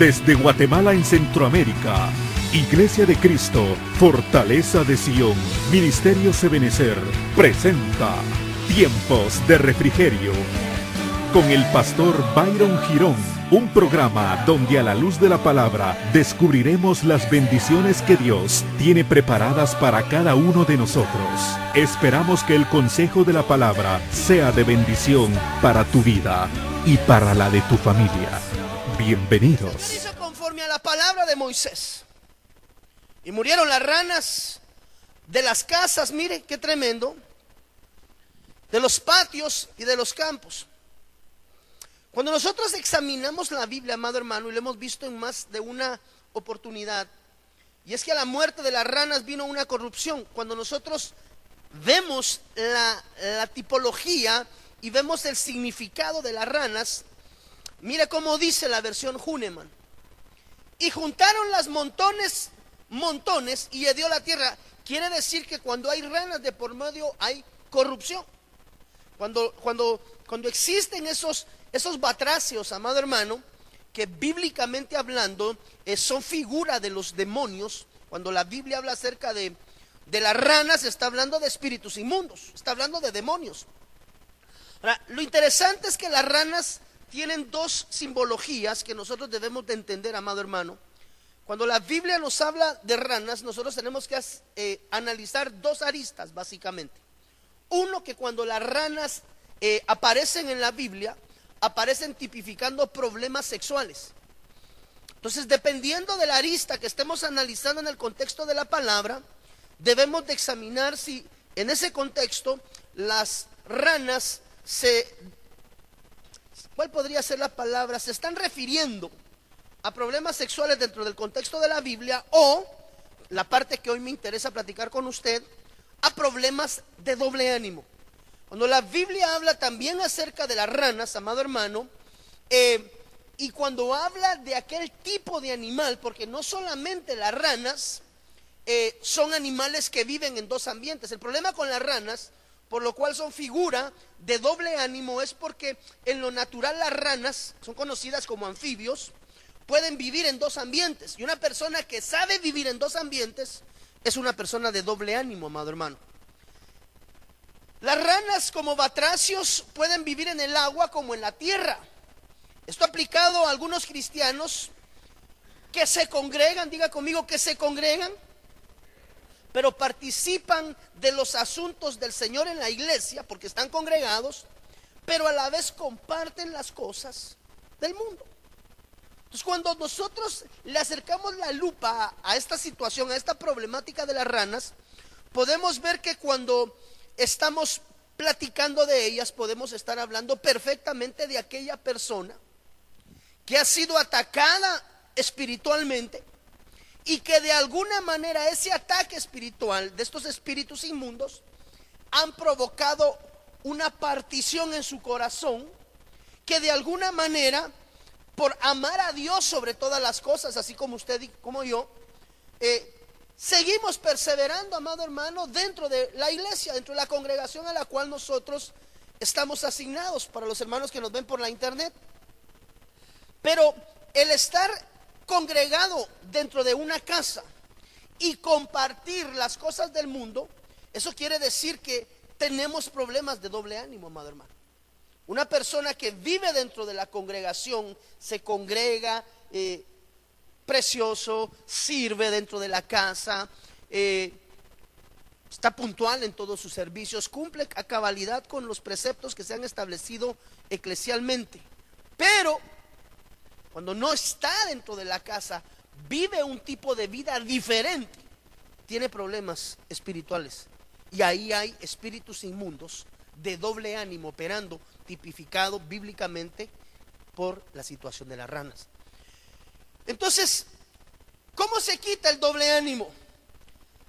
Desde Guatemala en Centroamérica, Iglesia de Cristo, Fortaleza de Sion, Ministerio Sebenecer, presenta Tiempos de Refrigerio con el pastor Byron Girón, un programa donde a la luz de la palabra descubriremos las bendiciones que Dios tiene preparadas para cada uno de nosotros. Esperamos que el consejo de la palabra sea de bendición para tu vida y para la de tu familia. Bienvenidos. Hizo conforme a la palabra de Moisés. Y murieron las ranas de las casas, mire qué tremendo, de los patios y de los campos. Cuando nosotros examinamos la Biblia, amado hermano, y lo hemos visto en más de una oportunidad, y es que a la muerte de las ranas vino una corrupción. Cuando nosotros vemos la, tipología y vemos el significado de las ranas, mira cómo dice la versión Huneman. Y juntaron las montones, montones, y hedió la tierra. Quiere decir que cuando hay ranas de por medio hay corrupción. Cuando, cuando, cuando existen esos esos batracios, amado hermano, que bíblicamente hablando eh, son figura de los demonios, cuando la Biblia habla acerca de, de las ranas, está hablando de espíritus inmundos, está hablando de demonios. Ahora, lo interesante es que las ranas tienen dos simbologías que nosotros debemos de entender, amado hermano. Cuando la Biblia nos habla de ranas, nosotros tenemos que eh, analizar dos aristas, básicamente. Uno, que cuando las ranas eh, aparecen en la Biblia, aparecen tipificando problemas sexuales. Entonces, dependiendo de la arista que estemos analizando en el contexto de la palabra, debemos de examinar si en ese contexto las ranas se... ¿Cuál podría ser la palabra? Se están refiriendo a problemas sexuales dentro del contexto de la Biblia o, la parte que hoy me interesa platicar con usted, a problemas de doble ánimo. Cuando la Biblia habla también acerca de las ranas, amado hermano, eh, y cuando habla de aquel tipo de animal, porque no solamente las ranas eh, son animales que viven en dos ambientes, el problema con las ranas, por lo cual son figura de doble ánimo, es porque en lo natural las ranas son conocidas como anfibios, pueden vivir en dos ambientes, y una persona que sabe vivir en dos ambientes es una persona de doble ánimo, amado hermano. Las ranas como batracios pueden vivir en el agua como en la tierra. Esto aplicado a algunos cristianos que se congregan, diga conmigo que se congregan, pero participan de los asuntos del Señor en la iglesia porque están congregados, pero a la vez comparten las cosas del mundo. Entonces cuando nosotros le acercamos la lupa a esta situación, a esta problemática de las ranas, podemos ver que cuando estamos platicando de ellas, podemos estar hablando perfectamente de aquella persona que ha sido atacada espiritualmente y que de alguna manera ese ataque espiritual de estos espíritus inmundos han provocado una partición en su corazón que de alguna manera, por amar a Dios sobre todas las cosas, así como usted y como yo, eh, Seguimos perseverando, amado hermano, dentro de la iglesia, dentro de la congregación a la cual nosotros estamos asignados para los hermanos que nos ven por la internet. Pero el estar congregado dentro de una casa y compartir las cosas del mundo, eso quiere decir que tenemos problemas de doble ánimo, amado hermano. Una persona que vive dentro de la congregación, se congrega, eh, precioso, sirve dentro de la casa, eh, está puntual en todos sus servicios, cumple a cabalidad con los preceptos que se han establecido eclesialmente. Pero cuando no está dentro de la casa, vive un tipo de vida diferente, tiene problemas espirituales. Y ahí hay espíritus inmundos de doble ánimo operando, tipificado bíblicamente por la situación de las ranas. Entonces, ¿cómo se quita el doble ánimo?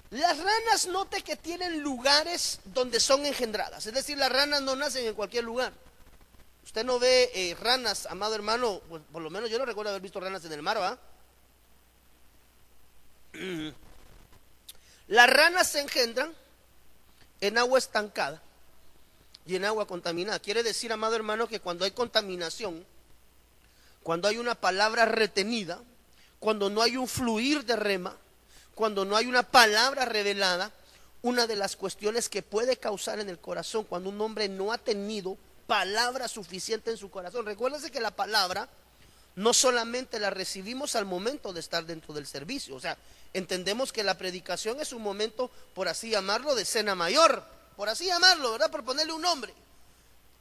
Las ranas note que tienen lugares donde son engendradas, es decir, las ranas no nacen en cualquier lugar. Usted no ve eh, ranas, amado hermano, pues, por lo menos yo no recuerdo haber visto ranas en el mar, ¿va? Las ranas se engendran en agua estancada y en agua contaminada. Quiere decir, amado hermano, que cuando hay contaminación, cuando hay una palabra retenida, cuando no hay un fluir de rema, cuando no hay una palabra revelada, una de las cuestiones que puede causar en el corazón cuando un hombre no ha tenido palabra suficiente en su corazón. Recuérdense que la palabra no solamente la recibimos al momento de estar dentro del servicio, o sea, entendemos que la predicación es un momento, por así llamarlo, de cena mayor, por así llamarlo, ¿verdad? Por ponerle un nombre.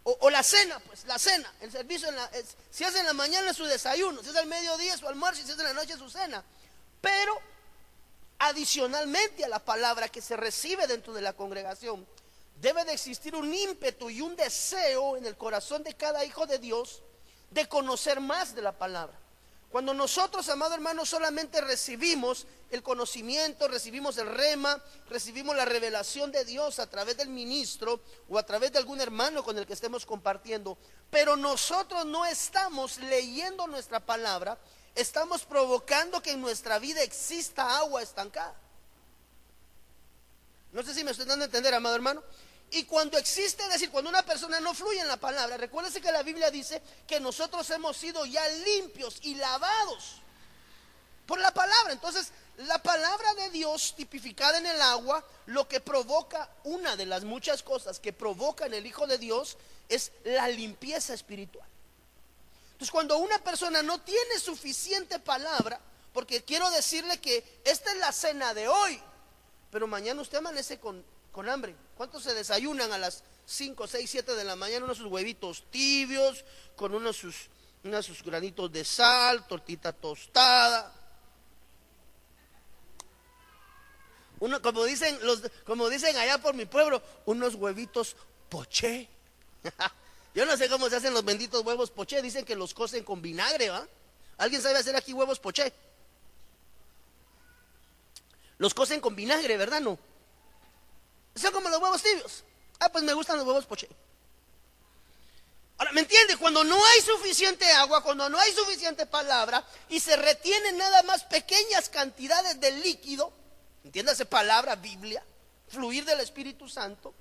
O, la cena, pues la cena, el servicio, en la, si es en la mañana es su desayuno, si es al mediodía su almuerzo, si es en la noche su cena. Pero adicionalmente a la palabra que se recibe dentro de la congregación, debe de existir un ímpetu y un deseo en el corazón de cada hijo de Dios de conocer más de la palabra. Cuando nosotros, amado hermano, solamente recibimos el conocimiento, recibimos el rema, recibimos la revelación de Dios a través del ministro o a través de algún hermano con el que estemos compartiendo, pero nosotros no estamos leyendo nuestra palabra, estamos provocando que en nuestra vida exista agua estancada. No sé si me estoy dando a entender, amado hermano. Y cuando existe, es decir, cuando una persona no fluye en la palabra, recuérdese que la Biblia dice que nosotros hemos sido ya limpios y lavados por la palabra. Entonces, la palabra de Dios tipificada en el agua, lo que provoca, una de las muchas cosas que provoca en el Hijo de Dios es la limpieza espiritual. Entonces, cuando una persona no tiene suficiente palabra, porque quiero decirle que esta es la cena de hoy, pero mañana usted amanece con con hambre. ¿Cuántos se desayunan a las 5, 6, 7 de la mañana unos sus huevitos tibios, con unos sus, unos sus granitos de sal, tortita tostada? Uno, como dicen, los, como dicen allá por mi pueblo, unos huevitos poché. Yo no sé cómo se hacen los benditos huevos poché, dicen que los cocen con vinagre, ¿va? ¿Alguien sabe hacer aquí huevos poché? Los cocen con vinagre, ¿verdad? No. Son como los huevos tibios. Ah, pues me gustan los huevos poché. Ahora, ¿me entiende? Cuando no hay suficiente agua, cuando no hay suficiente palabra y se retienen nada más pequeñas cantidades de líquido, entiéndase palabra, Biblia, fluir del Espíritu Santo,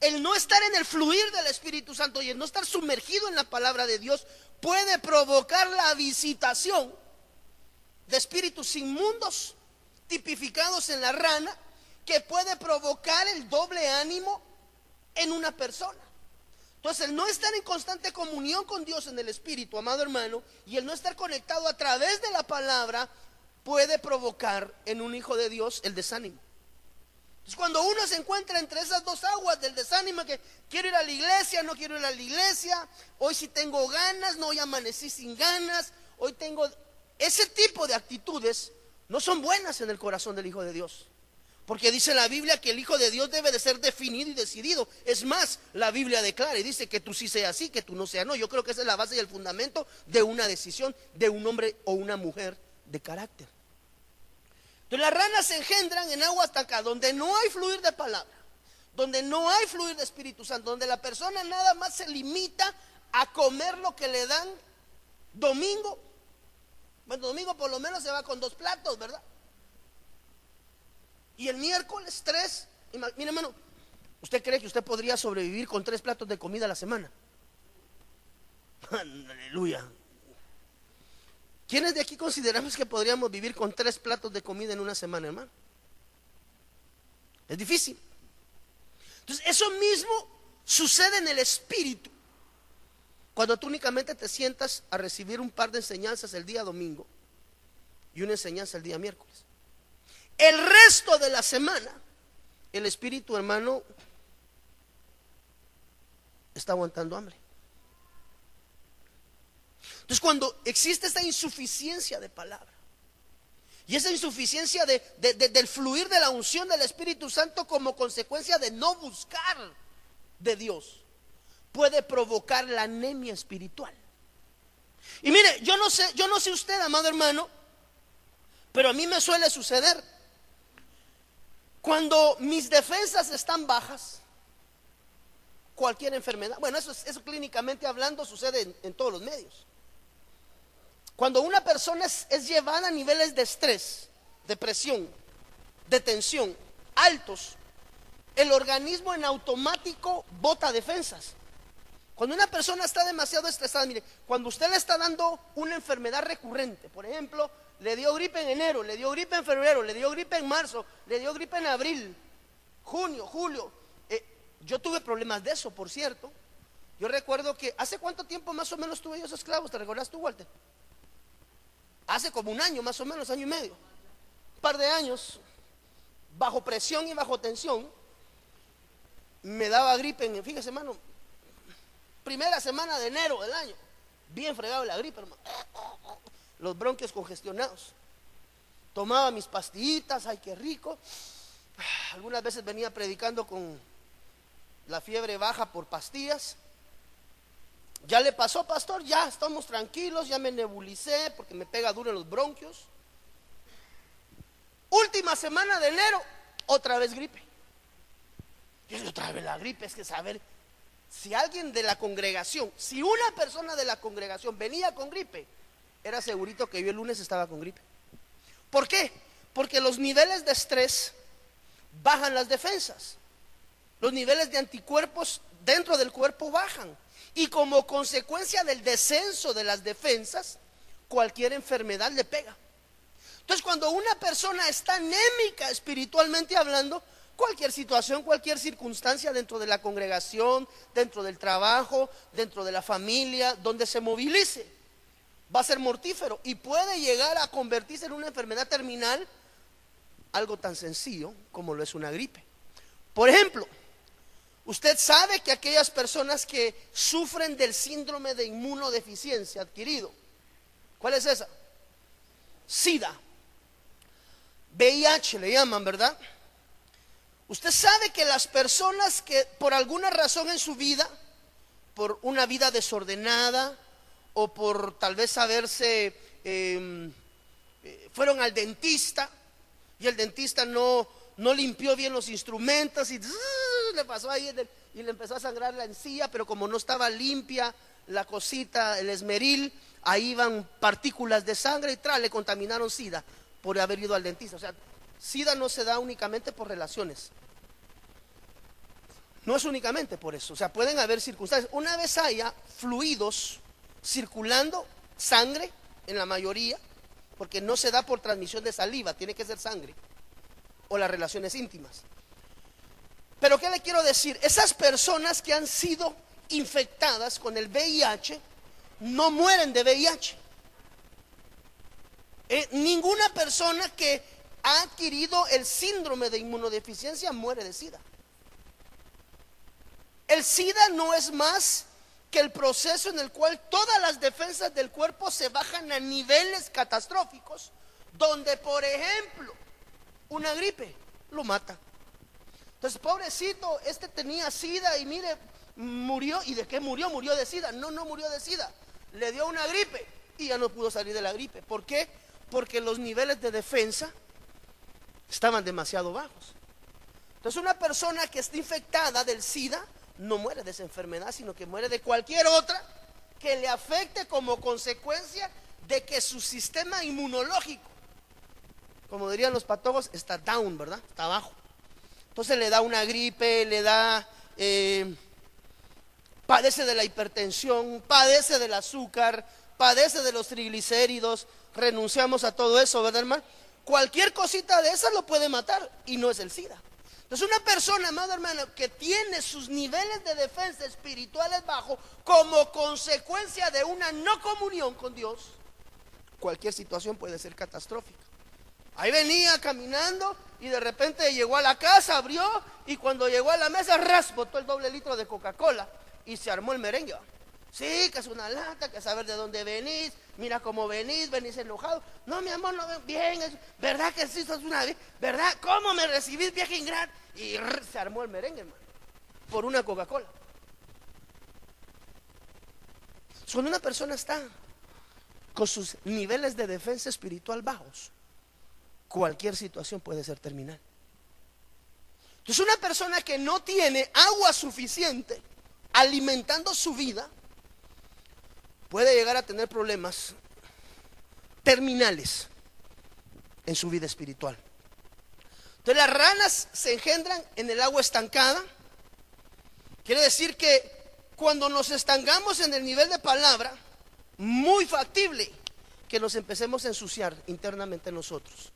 el no estar en el fluir del Espíritu Santo y el no estar sumergido en la palabra de Dios puede provocar la visitación de espíritus inmundos tipificados en la rana que puede provocar el doble ánimo en una persona. Entonces, el no estar en constante comunión con Dios en el Espíritu, amado hermano, y el no estar conectado a través de la palabra, puede provocar en un hijo de Dios el desánimo. Entonces, cuando uno se encuentra entre esas dos aguas del desánimo, que quiero ir a la iglesia, no quiero ir a la iglesia, hoy sí tengo ganas, no hoy amanecí sin ganas, hoy tengo... Ese tipo de actitudes no son buenas en el corazón del Hijo de Dios. Porque dice la Biblia que el Hijo de Dios debe de ser definido y decidido. Es más, la Biblia declara y dice que tú sí seas así, que tú no seas no. Yo creo que esa es la base y el fundamento de una decisión de un hombre o una mujer de carácter. Entonces las ranas se engendran en agua hasta acá, donde no hay fluir de palabra, donde no hay fluir de Espíritu Santo, donde la persona nada más se limita a comer lo que le dan domingo. Bueno, domingo por lo menos se va con dos platos, ¿verdad? Y el miércoles tres. Mire, hermano, ¿usted cree que usted podría sobrevivir con tres platos de comida a la semana? Aleluya. ¿Quiénes de aquí consideramos que podríamos vivir con tres platos de comida en una semana, hermano? Es difícil. Entonces, eso mismo sucede en el espíritu. Cuando tú únicamente te sientas a recibir un par de enseñanzas el día domingo y una enseñanza el día miércoles. El resto de la semana, el espíritu hermano está aguantando hambre. Entonces cuando existe esta insuficiencia de palabra y esa insuficiencia de, del fluir de la unción del Espíritu Santo como consecuencia de no buscar de Dios, puede provocar la anemia espiritual. Y mire, yo no sé, yo no sé usted, amado hermano, pero a mí me suele suceder cuando mis defensas están bajas, cualquier enfermedad, bueno, eso, eso clínicamente hablando sucede en, todos los medios. Cuando una persona es, llevada a niveles de estrés, depresión, de tensión altos, el organismo en automático bota defensas. Cuando una persona está demasiado estresada, mire, cuando usted le está dando una enfermedad recurrente, por ejemplo, le dio gripe en enero, le dio gripe en febrero, le dio gripe en marzo, le dio gripe en abril, junio, julio. Eh, yo tuve problemas de eso, por cierto. Yo recuerdo que hace cuánto tiempo más o menos tuve yo esos esclavos, ¿te recuerdas tú, Walter? Hace como un año, más o menos, año y medio. Un par de años, bajo presión y bajo tensión, me daba gripe, en, fíjese, hermano, primera semana de enero del año, bien fregado la gripe, hermano. Los bronquios congestionados. Tomaba mis pastillitas, ay, qué rico. Algunas veces venía predicando con la fiebre baja por pastillas. Ya le pasó, pastor, ya estamos tranquilos, ya me nebulicé porque me pega duro en los bronquios. Última semana de enero, otra vez gripe. Y otra vez la gripe, es que saber si alguien de la congregación, si una persona de la congregación venía con gripe, era segurito que yo el lunes estaba con gripe. ¿Por qué? Porque los niveles de estrés bajan las defensas. Los niveles de anticuerpos dentro del cuerpo bajan. Y como consecuencia del descenso de las defensas, cualquier enfermedad le pega. Entonces, cuando una persona está anémica espiritualmente hablando, cualquier situación, cualquier circunstancia dentro de la congregación, dentro del trabajo, dentro de la familia, donde se movilice, va a ser mortífero y puede llegar a convertirse en una enfermedad terminal, algo tan sencillo como lo es una gripe. Por ejemplo, usted sabe que aquellas personas que sufren del síndrome de inmunodeficiencia adquirido, ¿cuál es esa? SIDA, VIH le llaman, ¿verdad? Usted sabe que las personas que por alguna razón en su vida, por una vida desordenada o por tal vez haberse, em, eh, fueron al dentista y el dentista no, no limpió bien los instrumentos y le pasó ahí y le empezó a sangrar la encía, pero como no estaba limpia la cosita, el esmeril, ahí iban partículas de sangre y tras le contaminaron SIDA por haber ido al dentista. O sea, SIDA no se da únicamente por relaciones. No es únicamente por eso. O sea, pueden haber circunstancias. Una vez haya fluidos circulando, sangre en la mayoría, porque no se da por transmisión de saliva, tiene que ser sangre. O las relaciones íntimas. Pero ¿qué le quiero decir? Esas personas que han sido infectadas con el VIH no mueren de VIH. Eh, ninguna persona que ha adquirido el síndrome de inmunodeficiencia muere de SIDA. El SIDA no es más que el proceso en el cual todas las defensas del cuerpo se bajan a niveles catastróficos, donde por ejemplo una gripe lo mata. Entonces, pobrecito, este tenía SIDA y mire, murió. ¿Y de qué murió? Murió de SIDA. No, no murió de SIDA. Le dio una gripe y ya no pudo salir de la gripe. ¿Por qué? Porque los niveles de defensa estaban demasiado bajos. Entonces una persona que está infectada del SIDA no muere de esa enfermedad, sino que muere de cualquier otra que le afecte como consecuencia de que su sistema inmunológico, como dirían los patólogos, está down, ¿verdad? Está abajo. Entonces le da una gripe, le da, eh, padece de la hipertensión, padece del azúcar, padece de los triglicéridos, renunciamos a todo eso, ¿verdad, hermano? Cualquier cosita de esas lo puede matar y no es el SIDA. Entonces una persona, amado hermano, que tiene sus niveles de defensa espirituales bajos como consecuencia de una no comunión con Dios, cualquier situación puede ser catastrófica. Ahí venía caminando y de repente llegó a la casa, abrió y cuando llegó a la mesa raspotó el doble litro de Coca-Cola y se armó el merengue. Sí, que es una lata, que saber de dónde venís, mira cómo venís, venís enojado. No, mi amor, no bien, ¿verdad que sí sos una ¿Verdad? ¿Cómo me recibís, vieja ingrata? Y se armó el merengue, hermano, por una Coca-Cola. Cuando una persona está con sus niveles de defensa espiritual bajos, cualquier situación puede ser terminal. Entonces una persona que no tiene agua suficiente alimentando su vida, puede llegar a tener problemas terminales en su vida espiritual. Entonces las ranas se engendran en el agua estancada. Quiere decir que cuando nos estancamos en el nivel de palabra, muy factible que nos empecemos a ensuciar internamente nosotros.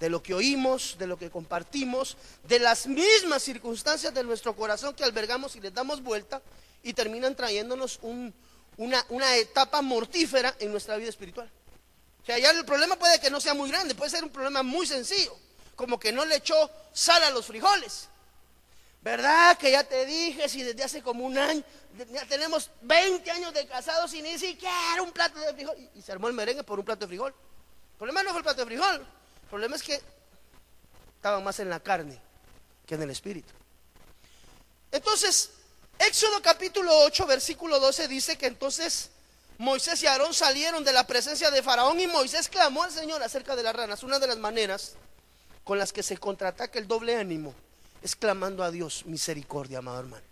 De lo que oímos, de lo que compartimos, de las mismas circunstancias de nuestro corazón que albergamos y les damos vuelta y terminan trayéndonos una, una etapa mortífera en nuestra vida espiritual. O sea, ya el problema puede que no sea muy grande, puede ser un problema muy sencillo, como que no le echó sal a los frijoles. ¿Verdad que ya te dije si desde hace como un año, ya tenemos 20 años de casados y ni siquiera un plato de frijol? Y, se armó el merengue por un plato de frijol. El problema no fue el plato de frijol, el problema es que estaban más en la carne que en el espíritu. Entonces, Éxodo capítulo 8, versículo 12 dice que entonces Moisés y Aarón salieron de la presencia de Faraón y Moisés clamó al Señor acerca de las ranas. Una de las maneras con las que se contraataca el doble ánimo es clamando a Dios misericordia, amado hermano.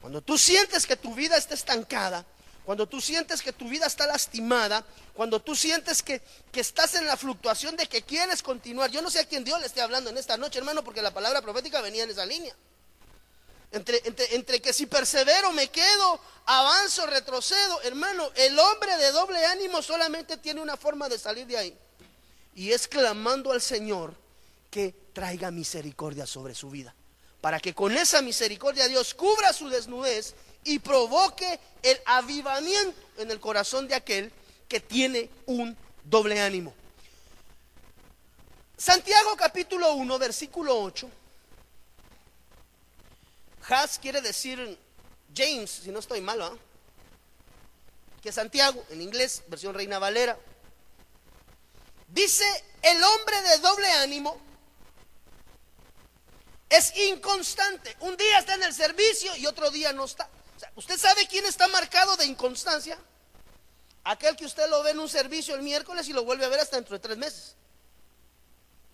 Cuando tú sientes que tu vida está estancada, cuando tú sientes que tu vida está lastimada, cuando tú sientes que, que, estás en la fluctuación de que quieres continuar. Yo no sé a quién Dios le esté hablando en esta noche, hermano, porque la palabra profética venía en esa línea. Entre, que si persevero me quedo, avanzo, retrocedo, hermano, el hombre de doble ánimo solamente tiene una forma de salir de ahí. Y es clamando al Señor que traiga misericordia sobre su vida. Para que con esa misericordia Dios cubra su desnudez y provoque el avivamiento en el corazón de aquel que tiene un doble ánimo. Santiago capítulo 1, versículo 8. Has quiere decir James, si no estoy malo, ¿ah? que Santiago, en inglés, versión Reina Valera, dice, el hombre de doble ánimo es inconstante. Un día está en el servicio y otro día no está. ¿Usted sabe quién está marcado de inconstancia? Aquel que usted lo ve en un servicio el miércoles y lo vuelve a ver hasta dentro de tres meses.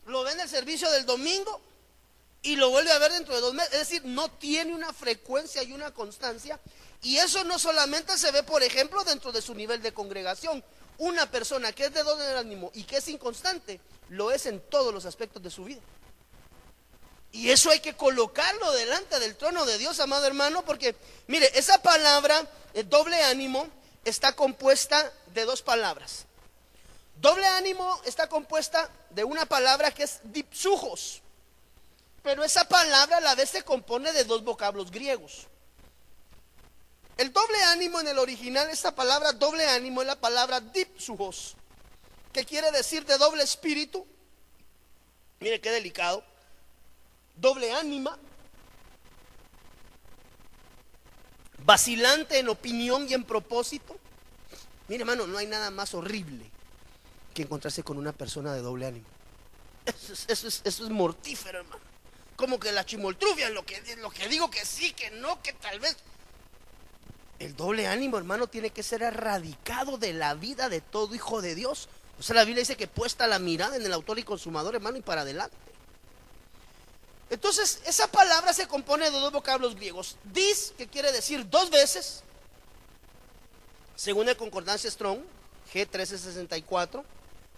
Lo ve en el servicio del domingo y lo vuelve a ver dentro de dos meses. Es decir, no tiene una frecuencia y una constancia. Y eso no solamente se ve, por ejemplo, dentro de su nivel de congregación. Una persona que es de doble ánimo y que es inconstante, lo es en todos los aspectos de su vida. Y eso hay que colocarlo delante del trono de Dios, amado hermano, porque mire, esa palabra, el doble ánimo, está compuesta de dos palabras. Doble ánimo está compuesta de una palabra que es dipsujos, pero esa palabra a la vez se compone de dos vocablos griegos. El doble ánimo en el original, esta palabra doble ánimo es la palabra dipsujos, que quiere decir de doble espíritu. Mire qué delicado doble ánima, vacilante en opinión y en propósito. Mire, hermano, no hay nada más horrible que encontrarse con una persona de doble ánimo. Eso es, mortífero, hermano. Como que la chimoltrufia, lo que, lo que digo que sí, que no, que tal vez. El doble ánimo, hermano, tiene que ser erradicado de la vida de todo hijo de Dios. O sea, la Biblia dice que puesta la mirada en el autor y consumador, hermano, y para adelante. Entonces, esa palabra se compone de dos vocablos griegos. Dis, que quiere decir dos veces, según el concordancia Strong, G1364.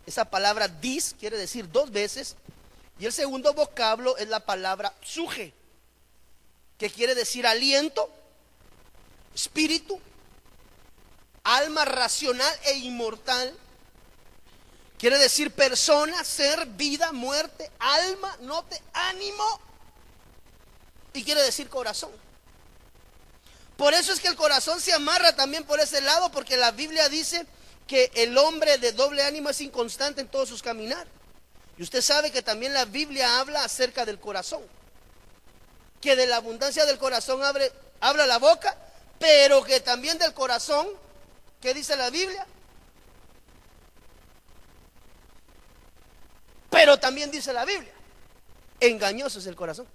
Esa palabra dis quiere decir dos veces. Y el segundo vocablo es la palabra suje, que quiere decir aliento, espíritu, alma racional e inmortal. Quiere decir persona, ser, vida, muerte, alma, note, ánimo y quiere decir corazón. Por eso es que el corazón se amarra también por ese lado, porque la Biblia dice que el hombre de doble ánimo es inconstante en todos sus caminar. Y usted sabe que también la Biblia habla acerca del corazón. Que de la abundancia del corazón abre, habla la boca, pero que también del corazón, ¿qué dice la Biblia? Pero también dice la Biblia, engañoso es el corazón.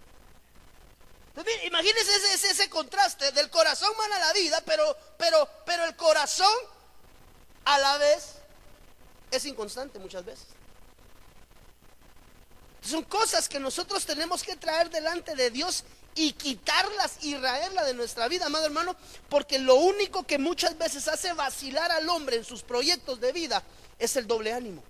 Imagínense ese, contraste del corazón a la vida, pero, pero, pero el corazón a la vez es inconstante muchas veces. Son cosas que nosotros tenemos que traer delante de Dios y quitarlas y raerlas de nuestra vida, amado hermano, porque lo único que muchas veces hace vacilar al hombre en sus proyectos de vida es el doble ánimo.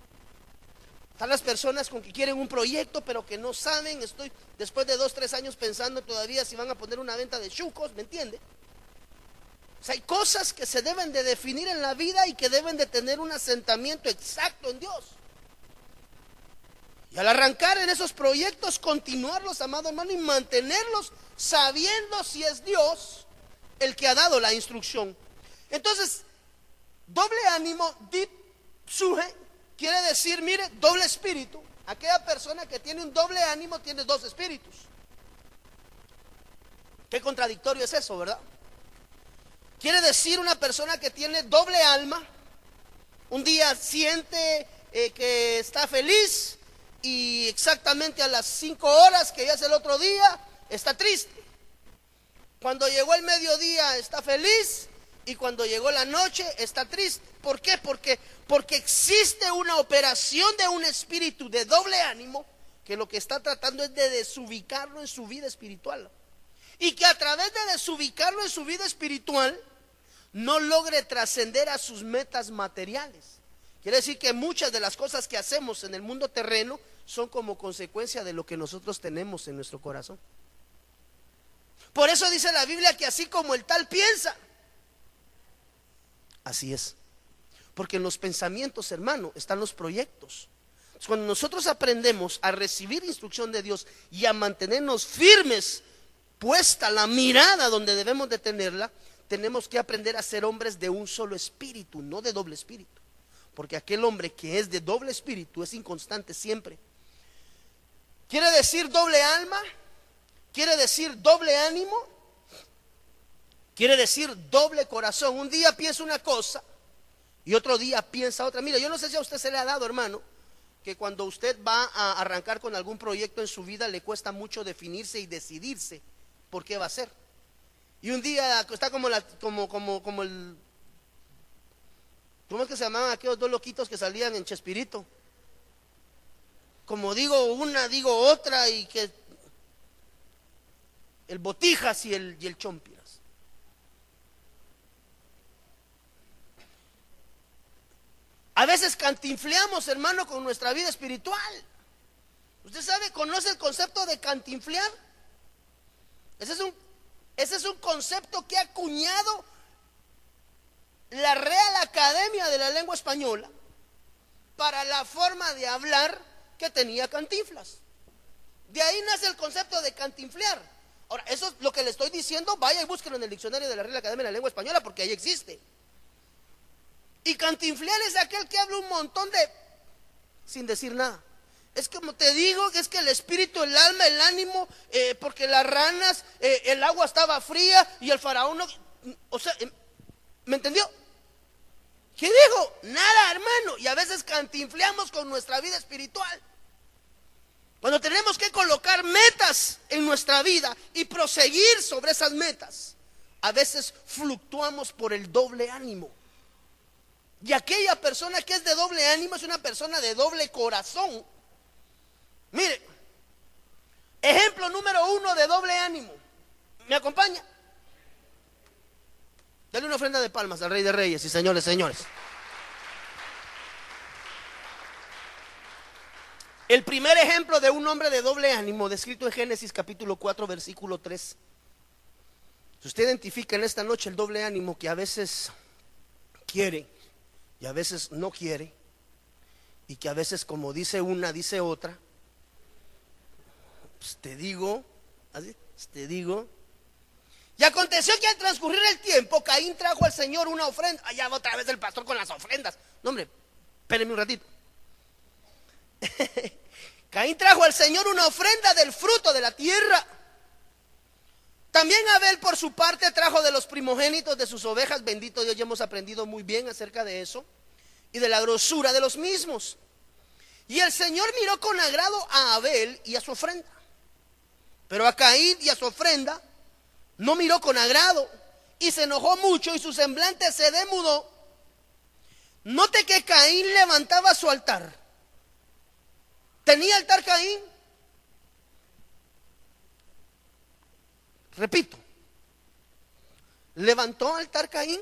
Están las personas con que quieren un proyecto, pero que no saben. Estoy después de dos, tres años pensando todavía si van a poner una venta de chucos, ¿me entiende? Hay cosas que se deben de definir en la vida y que deben de tener un asentamiento exacto en Dios. Y al arrancar en esos proyectos, continuarlos, amado hermano, y mantenerlos sabiendo si es Dios el que ha dado la instrucción. Entonces, doble ánimo, deep suje, quiere decir, mire, doble espíritu. Aquella persona que tiene un doble ánimo tiene dos espíritus. Qué contradictorio es eso, ¿verdad? Quiere decir una persona que tiene doble alma. Un día siente eh, que está feliz y exactamente a las cinco horas que ya es el otro día está triste. Cuando llegó el mediodía está feliz y cuando llegó la noche está triste. ¿Por qué? Porque, porque existe una operación de un espíritu de doble ánimo que lo que está tratando es de desubicarlo en su vida espiritual. Y que a través de desubicarlo en su vida espiritual no logre trascender a sus metas materiales. Quiere decir que muchas de las cosas que hacemos en el mundo terreno son como consecuencia de lo que nosotros tenemos en nuestro corazón. Por eso dice la Biblia que así como el tal piensa, así es. Porque en los pensamientos, hermano, están los proyectos. Cuando nosotros aprendemos a recibir instrucción de Dios y a mantenernos firmes, puesta la mirada donde debemos de tenerla, tenemos que aprender a ser hombres de un solo espíritu, no de doble espíritu. Porque aquel hombre que es de doble espíritu es inconstante siempre. ¿Quiere decir doble alma? ¿Quiere decir doble ánimo? Quiere decir doble corazón. Un día piensa una cosa y otro día piensa otra. Mira, yo no sé si a usted se le ha dado, hermano, que cuando usted va a arrancar con algún proyecto en su vida le cuesta mucho definirse y decidirse por qué va a ser. Y un día está como, la, como, como, como el... ¿Cómo es que se llamaban aquellos dos loquitos que salían en Chespirito? Como digo una, digo otra y que el botijas y el, y el chompiras. A veces cantinfleamos, hermano, con nuestra vida espiritual. ¿Usted sabe, conoce el concepto de cantinflear? Ese es un, ese es un concepto que ha acuñado la Real Academia de la Lengua Española para la forma de hablar que tenía cantinflas. De ahí nace el concepto de cantinflear. Ahora, eso es lo que le estoy diciendo, vaya y búsquelo en el diccionario de la Real Academia de la Lengua Española porque ahí existe. Y cantinflear es aquel que habla un montón de... sin decir nada. Es como te digo, es que el espíritu, el alma, el ánimo, eh, porque las ranas, eh, el agua estaba fría y el faraón no... O sea, ¿me entendió? ¿Qué dijo? Nada, hermano. Y a veces cantinfleamos con nuestra vida espiritual. Cuando tenemos que colocar metas en nuestra vida y proseguir sobre esas metas, a veces fluctuamos por el doble ánimo. Y aquella persona que es de doble ánimo es una persona de doble corazón. Mire, ejemplo número uno de doble ánimo. ¿Me acompaña? Dale una ofrenda de palmas al Rey de Reyes y señores, señores. El primer ejemplo de un hombre de doble ánimo, descrito en Génesis capítulo 4, versículo 3. Si usted identifica en esta noche el doble ánimo que a veces quiere y a veces no quiere, y que a veces como dice una, dice otra, pues te digo, así, pues te digo. Y aconteció que al transcurrir el tiempo, Caín trajo al Señor una ofrenda. Allá va otra vez el pastor con las ofrendas. No, hombre, espérenme un ratito. Caín trajo al Señor una ofrenda del fruto de la tierra. También Abel por su parte trajo de los primogénitos de sus ovejas, bendito Dios, ya hemos aprendido muy bien acerca de eso, y de la grosura de los mismos. Y el Señor miró con agrado a Abel y a su ofrenda. Pero a Caín y a su ofrenda no miró con agrado y se enojó mucho y su semblante se demudó. Note que Caín levantaba su altar ¿Tenía altar Caín? Repito, ¿levantó altar Caín?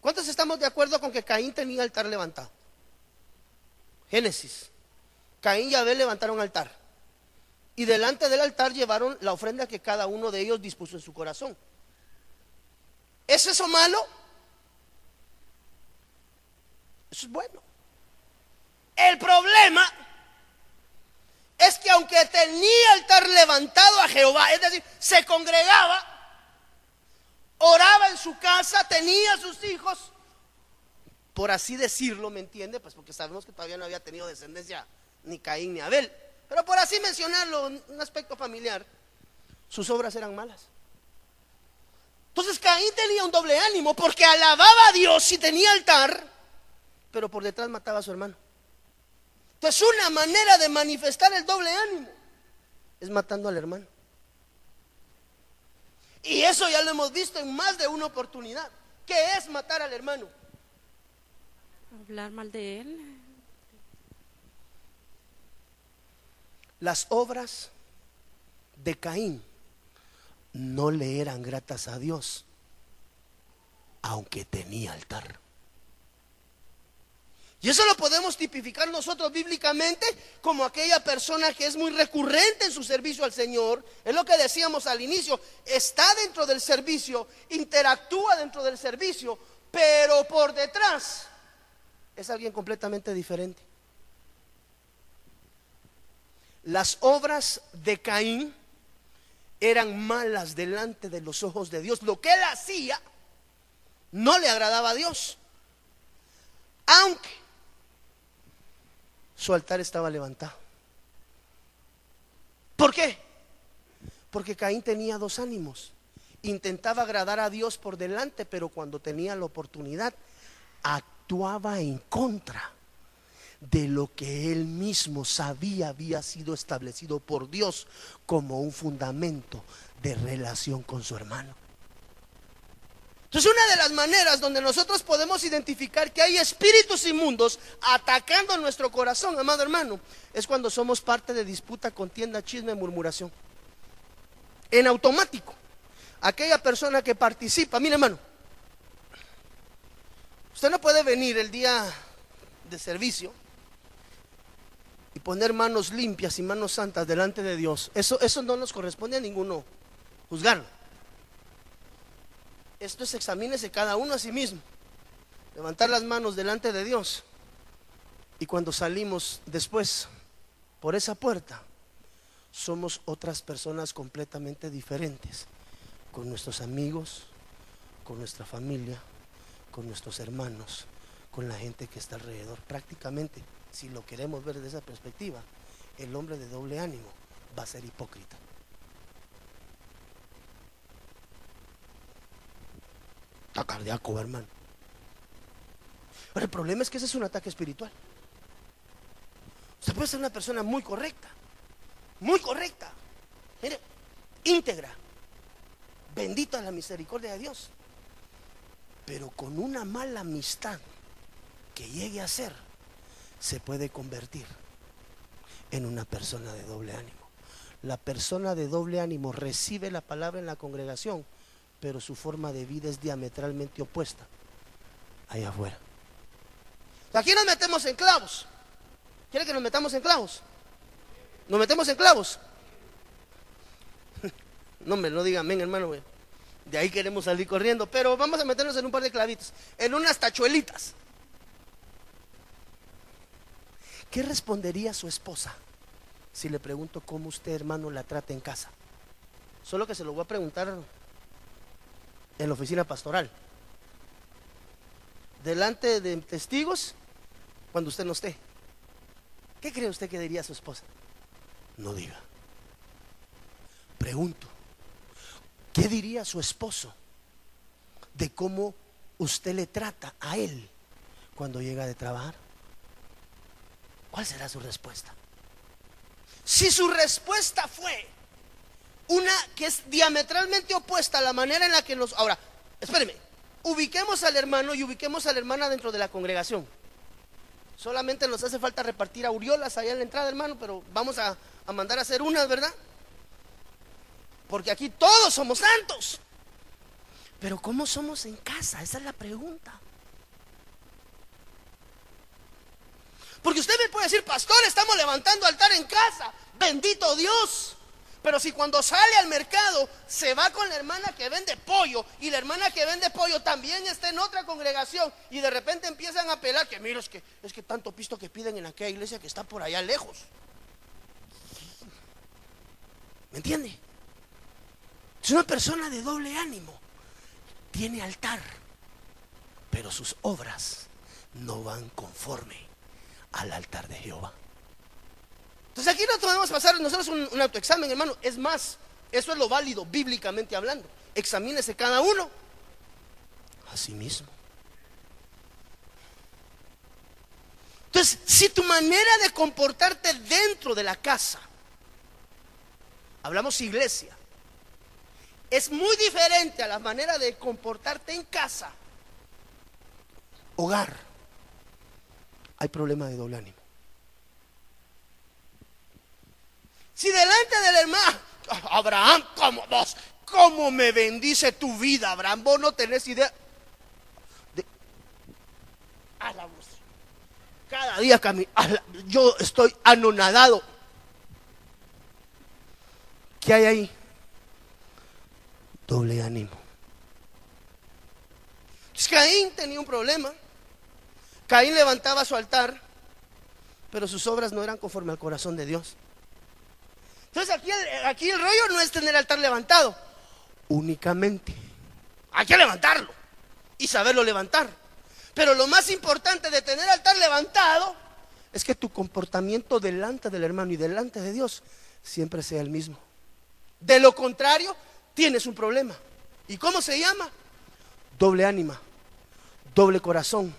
¿Cuántos estamos de acuerdo con que Caín tenía altar levantado? Génesis. Caín y Abel levantaron altar. Y delante del altar llevaron la ofrenda que cada uno de ellos dispuso en su corazón. ¿Es eso malo? Eso es bueno. El problema es que aunque tenía altar levantado a Jehová, es decir, se congregaba, oraba en su casa, tenía sus hijos, por así decirlo, ¿me entiende? Pues porque sabemos que todavía no había tenido descendencia ni Caín ni Abel, pero por así mencionarlo, un aspecto familiar, sus obras eran malas. Entonces Caín tenía un doble ánimo porque alababa a Dios y tenía altar, pero por detrás mataba a su hermano. Entonces una manera de manifestar el doble ánimo es matando al hermano. Y eso ya lo hemos visto en más de una oportunidad. ¿Qué es matar al hermano? Hablar mal de él. Las obras de Caín no le eran gratas a Dios, aunque tenía altar. Y eso lo podemos tipificar nosotros bíblicamente como aquella persona que es muy recurrente en su servicio al Señor. Es lo que decíamos al inicio. Está dentro del servicio, interactúa dentro del servicio, pero por detrás es alguien completamente diferente. Las obras de Caín eran malas delante de los ojos de Dios. Lo que él hacía no le agradaba a Dios. Aunque su altar estaba levantado. ¿Por qué? Porque Caín tenía dos ánimos. Intentaba agradar a Dios por delante, pero cuando tenía la oportunidad, actuaba en contra de lo que él mismo sabía había sido establecido por Dios como un fundamento de relación con su hermano. Entonces una de las maneras donde nosotros podemos identificar que hay espíritus inmundos atacando nuestro corazón, amado hermano, es cuando somos parte de disputa, contienda, chisme, murmuración. En automático. Aquella persona que participa, mire hermano, usted no puede venir el día de servicio y poner manos limpias y manos santas delante de Dios. Eso, eso no nos corresponde a ninguno juzgarlo. Esto es examínese cada uno a sí mismo. Levantar las manos delante de Dios. Y cuando salimos después por esa puerta, somos otras personas completamente diferentes. Con nuestros amigos, con nuestra familia, con nuestros hermanos, con la gente que está alrededor. Prácticamente si lo queremos ver desde esa perspectiva, el hombre de doble ánimo va a ser hipócrita. Está cardíaco, hermano. Pero el problema es que ese es un ataque espiritual. Usted puede ser una persona muy correcta, muy correcta, mire, íntegra, bendita la misericordia de Dios, pero con una mala amistad que llegue a ser se puede convertir en una persona de doble ánimo. La persona de doble ánimo recibe la palabra en la congregación, pero su forma de vida es diametralmente opuesta allá afuera. Aquí nos metemos en clavos. ¿Quiere que nos metamos en clavos? ¿Nos metemos en clavos? No me lo digan, amén, hermano. De ahí queremos salir corriendo, pero vamos a meternos en un par de clavitos, en unas tachuelitas. ¿Qué respondería su esposa si le pregunto cómo usted, hermano, la trata en casa? Solo que se lo voy a preguntar en la oficina pastoral. Delante de testigos, cuando usted no esté. ¿Qué cree usted que diría su esposa? No diga. Pregunto, ¿qué diría su esposo de cómo usted le trata a él cuando llega de trabajar? ¿Cuál será su respuesta? Si su respuesta fue una que es diametralmente opuesta a la manera en la que nos... Ahora, espéreme, ubiquemos al hermano y ubiquemos a la hermana dentro de la congregación. Solamente nos hace falta repartir aureolas allá en la entrada, hermano, pero vamos a, a mandar a hacer unas, ¿verdad? Porque aquí todos somos santos. Pero ¿cómo somos en casa? Esa es la pregunta. Porque usted me puede decir, pastor, estamos levantando altar en casa. Bendito Dios. Pero si cuando sale al mercado se va con la hermana que vende pollo y la hermana que vende pollo también está en otra congregación y de repente empiezan a pelar que mira, es que, es que tanto pisto que piden en aquella iglesia que está por allá lejos. ¿Me entiende? Es una persona de doble ánimo. Tiene altar, pero sus obras no van conforme al altar de Jehová. Entonces aquí no podemos pasar nosotros un, autoexamen, hermano. Es más, eso es lo válido, bíblicamente hablando. Examínese cada uno a sí mismo. Entonces, si tu manera de comportarte dentro de la casa, hablamos iglesia, es muy diferente a la manera de comportarte en casa, hogar, hay problema de doble ánimo. Si delante del hermano, Abraham, como vos, cómo me bendice tu vida, Abraham, vos no tenés idea. De, a la voz. Cada día yo estoy anonadado. ¿Qué hay ahí? Doble ánimo. Caín tenía un problema. Caín levantaba su altar, pero sus obras no eran conforme al corazón de Dios. Entonces aquí, el rollo no es tener altar levantado, únicamente. Hay que levantarlo y saberlo levantar. Pero lo más importante de tener altar levantado es que tu comportamiento delante del hermano y delante de Dios siempre sea el mismo. De lo contrario, tienes un problema. ¿Y cómo se llama? Doble ánima, doble corazón,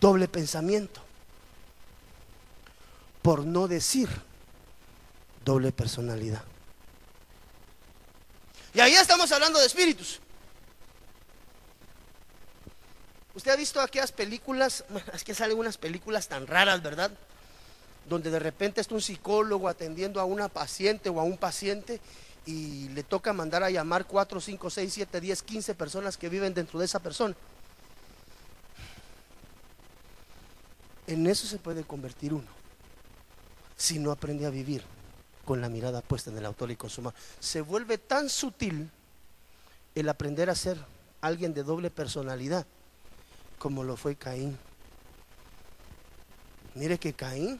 doble pensamiento. Por no decir doble personalidad. Y ahí estamos hablando de espíritus. Usted ha visto aquellas películas, es que salen unas películas tan raras, ¿verdad? Donde de repente está un psicólogo atendiendo a una paciente o a un paciente y le toca mandar a llamar 4, 5, 6, 7, 10, 15 personas que viven dentro de esa persona. En eso se puede convertir uno, si no aprende a vivir con la mirada puesta en el autor y. Se vuelve tan sutil el aprender a ser alguien de doble personalidad como lo fue Caín. Mire que Caín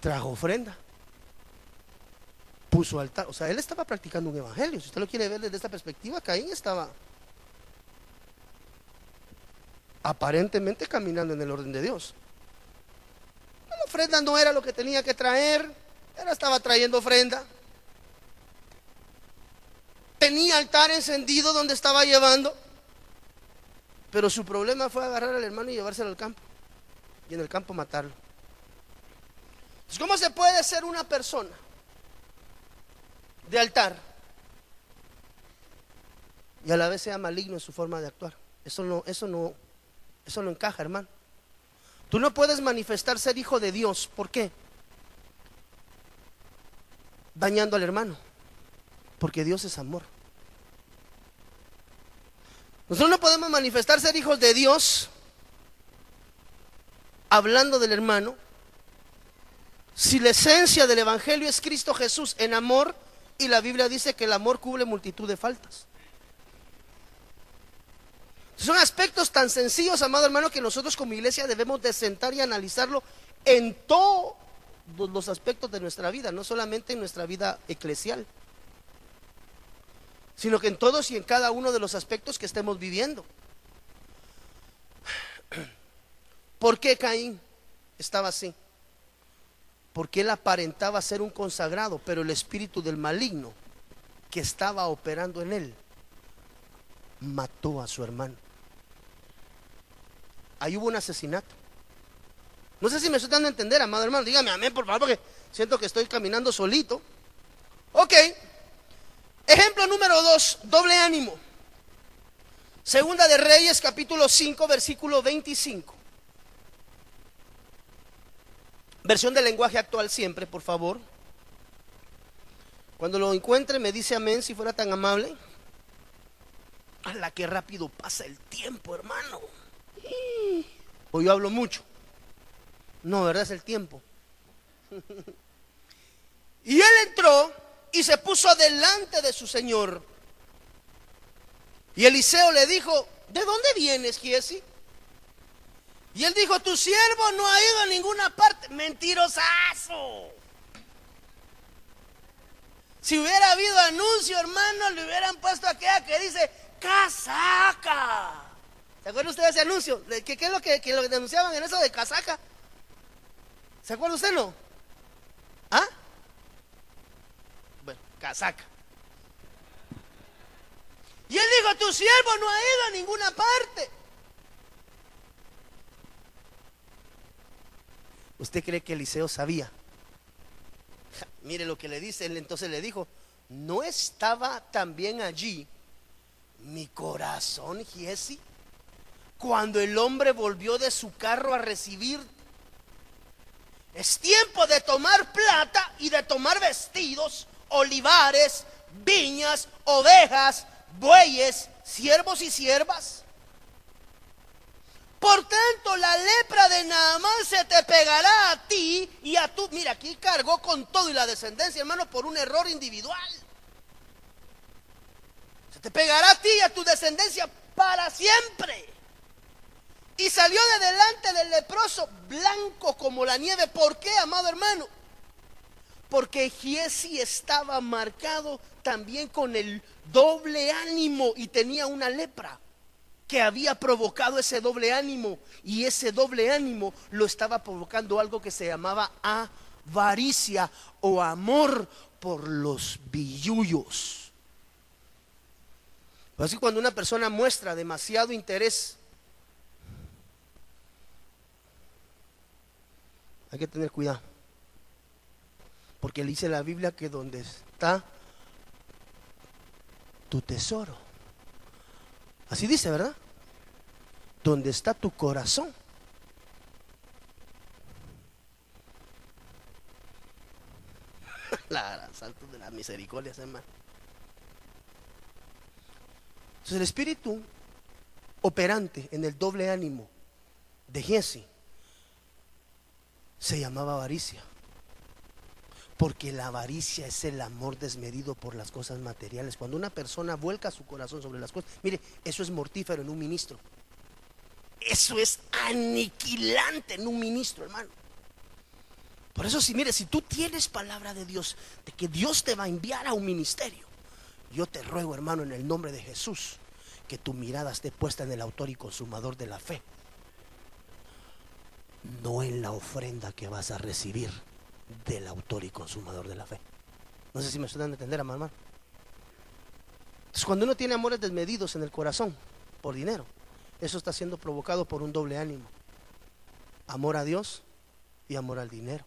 trajo ofrenda, puso altar, o sea, él estaba practicando un evangelio. Si usted lo quiere ver desde esta perspectiva, Caín estaba aparentemente caminando en el orden de Dios. La ofrenda no era lo que tenía que traer, él estaba trayendo ofrenda. Tenía altar encendido donde estaba llevando. Pero su problema fue agarrar al hermano y llevárselo al campo. Y en el campo matarlo. ¿cómo se puede ser una persona de altar y a la vez sea maligno en su forma de actuar? Eso no, eso no, eso no encaja, hermano. Tú no puedes manifestar ser hijo de Dios. ¿Por qué? Dañando al hermano, porque Dios es amor. Nosotros no podemos manifestar ser hijos de Dios hablando del hermano si la esencia del Evangelio es Cristo Jesús en amor y la Biblia dice que el amor cubre multitud de faltas. Son aspectos tan sencillos, amado hermano, que nosotros como iglesia debemos de sentar y analizarlo en todo los aspectos de nuestra vida, no solamente en nuestra vida eclesial, sino que en todos y en cada uno de los aspectos que estemos viviendo. ¿Por qué Caín estaba así? Porque él aparentaba ser un consagrado, pero el espíritu del maligno que estaba operando en él mató a su hermano. Ahí hubo un asesinato. No sé si me estoy dando a entender, amado hermano. Dígame amén, por favor, porque siento que estoy caminando solito. Ok. Ejemplo número dos, doble ánimo. Segunda de Reyes, capítulo 5, versículo 25. Versión del lenguaje actual siempre, por favor. Cuando lo encuentre, me dice amén, si fuera tan amable. A la que rápido pasa el tiempo, hermano. Hoy yo hablo mucho. No, ¿verdad? Es el tiempo. Y él entró y se puso delante de su señor. Y Eliseo le dijo, ¿de dónde vienes, Giesi? Y él dijo, tu siervo no ha ido a ninguna parte. Mentirosazo. Si hubiera habido anuncio, hermano, le hubieran puesto aquella que dice, casaca. ¿Se acuerda usted de ese anuncio? ¿Qué, es lo que, denunciaban en eso de casaca? ¿Se acuerda usted no? ¿Ah? Bueno, casaca. Y él dijo, tu siervo no ha ido a ninguna parte. ¿Usted cree que Eliseo sabía? mire lo que le dice, él entonces le dijo, ¿no estaba también allí mi corazón, Giesi? Cuando el hombre volvió de su carro a recibir, es tiempo de tomar plata y de tomar vestidos, olivares, viñas, ovejas, bueyes, siervos y siervas. Por tanto, la lepra de Naamán se te pegará a ti y a tu. Mira, aquí cargó con todo y la descendencia, hermano, por un error individual. Se te pegará a ti y a tu descendencia para siempre. Y salió de delante del leproso blanco como la nieve. ¿Por qué, amado hermano? Porque Giesi estaba marcado también con el doble ánimo y tenía una lepra que había provocado ese doble ánimo y ese doble ánimo lo estaba provocando algo que se llamaba avaricia o amor por los billullos. Así cuando una persona muestra demasiado interés, hay que tener cuidado. Porque dice la Biblia que donde está tu tesoro, Así dice, ¿verdad? Donde está tu corazón. la salto de la misericordia, hermano. Entonces el espíritu operante en el doble ánimo de Jesse se llamaba avaricia. Porque la avaricia es el amor desmedido por las cosas materiales. Cuando una persona vuelca su corazón sobre las cosas, mire, eso es mortífero en un ministro. Eso es aniquilante en un ministro, hermano. Por eso, si mire, si tú tienes palabra de Dios, de que Dios te va a enviar a un ministerio, yo te ruego, hermano, en el nombre de Jesús, que tu mirada esté puesta en el autor y consumador de la fe, no en la ofrenda que vas a recibir del autor y consumador de la fe. No sé si me estoy dando a entender, mamá. Entonces, cuando uno tiene amores desmedidos en el corazón por dinero, eso está siendo provocado por un doble ánimo. Amor a Dios y amor al dinero.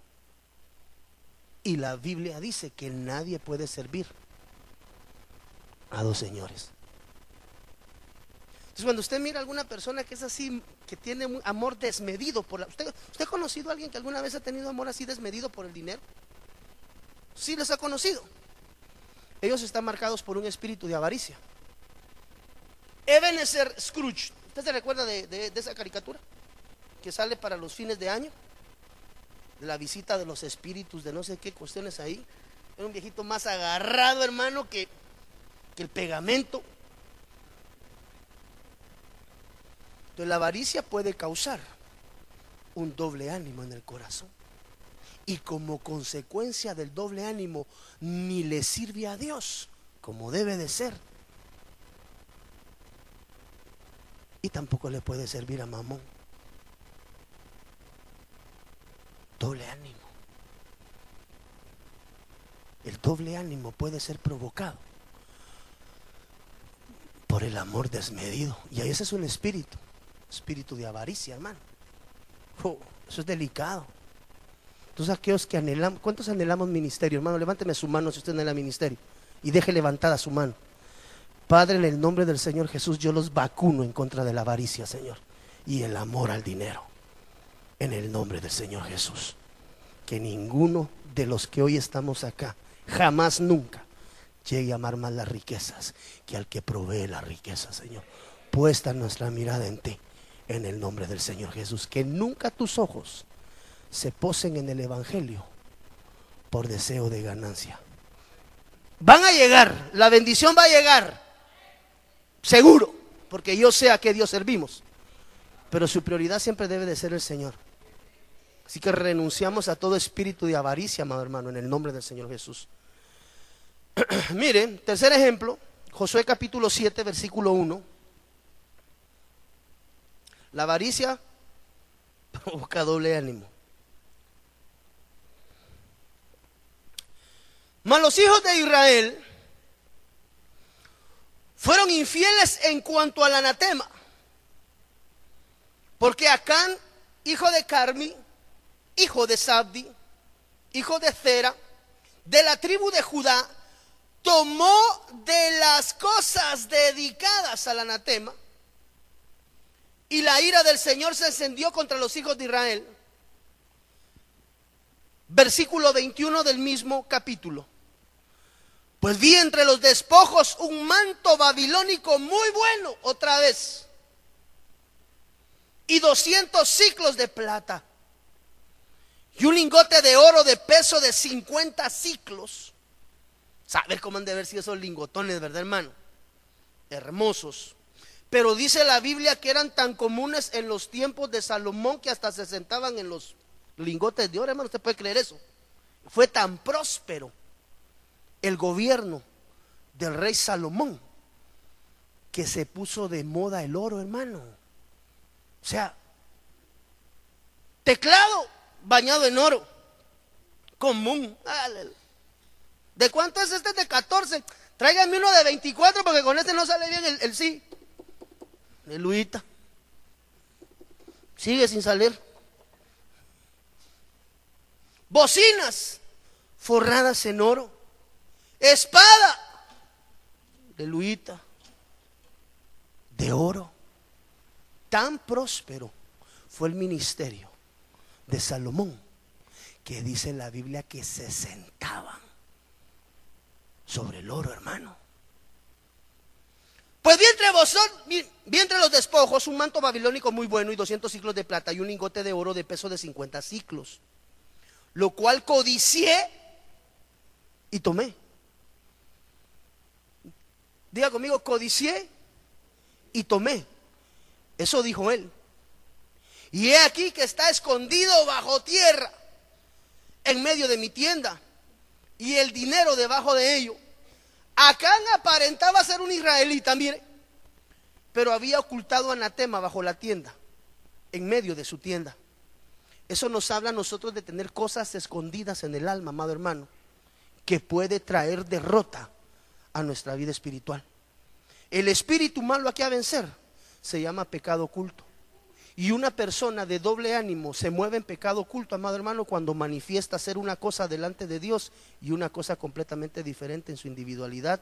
Y la Biblia dice que nadie puede servir a dos señores. Cuando usted mira a alguna persona que es así, que tiene amor desmedido por la... ¿Usted, ¿Usted ha conocido a alguien que alguna vez ha tenido amor así desmedido por el dinero? Sí, les ha conocido. Ellos están marcados por un espíritu de avaricia. Ebenezer Scrooge, ¿usted se recuerda de, esa caricatura? Que sale para los fines de año, de la visita de los espíritus, de no sé qué cuestiones ahí. Era un viejito más agarrado, hermano, que el pegamento. La avaricia puede causar un doble ánimo en el corazón. Y como consecuencia del doble ánimo, ni le sirve a Dios como debe de ser. Y tampoco le puede servir a Mamón. Doble ánimo. El doble ánimo puede ser provocado por el amor desmedido. Y ese es un espíritu espíritu de avaricia, hermano. Oh, eso es delicado. Entonces aquellos que anhelamos, ¿cuántos anhelamos ministerio? Hermano, levánteme su mano si usted anhela ministerio y deje levantada su mano. Padre, en el nombre del Señor Jesús, yo los vacuno en contra de la avaricia, Señor, y el amor al dinero. En el nombre del Señor Jesús. Que ninguno de los que hoy estamos acá, jamás, nunca, llegue a amar más las riquezas que al que provee la riqueza, Señor. Puesta nuestra mirada en ti en el nombre del Señor Jesús. Que nunca tus ojos se posen en el Evangelio por deseo de ganancia. Van a llegar, la bendición va a llegar, seguro, porque yo sé a qué Dios servimos. Pero su prioridad siempre debe de ser el Señor. Así que renunciamos a todo espíritu de avaricia, amado hermano, en el nombre del Señor Jesús. Miren, tercer ejemplo, Josué capítulo 7, versículo 1. La avaricia provoca doble ánimo. Mas los hijos de Israel fueron infieles en cuanto al anatema. Porque Acán, hijo de Carmi, hijo de Sabdi, hijo de Zera, de la tribu de Judá, tomó de las cosas dedicadas al anatema y la ira del Señor se encendió contra los hijos de Israel. Versículo 21 del mismo capítulo. Pues vi entre los despojos un manto babilónico muy bueno, otra vez, y 200 ciclos de plata, y un lingote de oro de peso de 50 ciclos. ¿Sabes cómo han de haber sido esos lingotones, verdad, hermano? Hermosos. Pero dice la Biblia que eran tan comunes en los tiempos de Salomón que hasta se sentaban en los lingotes de oro, hermano. ¿Usted puede creer eso? Fue tan próspero el gobierno del rey Salomón que se puso de moda el oro, hermano. O sea, teclado bañado en oro, común. ¿De cuánto es este? De 14. Tráigame uno de 24 porque con este no sale bien el, el sí. Aleluya. Sigue sin salir. Bocinas forradas en oro. Espada. Aleluya. De oro. Tan próspero fue el ministerio de Salomón que dice la Biblia que se sentaban sobre el oro, hermano. Pues vi entre vosotros, vi, entre los despojos un manto babilónico muy bueno y 200 ciclos de plata y un lingote de oro de peso de 50 ciclos, lo cual codicié y tomé. Diga conmigo, codicié y tomé. Eso dijo él. Y he aquí que está escondido bajo tierra, en medio de mi tienda, y el dinero debajo de ello. Acán aparentaba ser un israelita, mire, pero había ocultado anatema bajo la tienda, en medio de su tienda. Eso nos habla a nosotros de tener cosas escondidas en el alma, amado hermano, que puede traer derrota a nuestra vida espiritual. El espíritu malo aquí a vencer se llama pecado oculto. Y una persona de doble ánimo se mueve en pecado oculto, amado hermano, cuando manifiesta ser una cosa delante de Dios y una cosa completamente diferente en su individualidad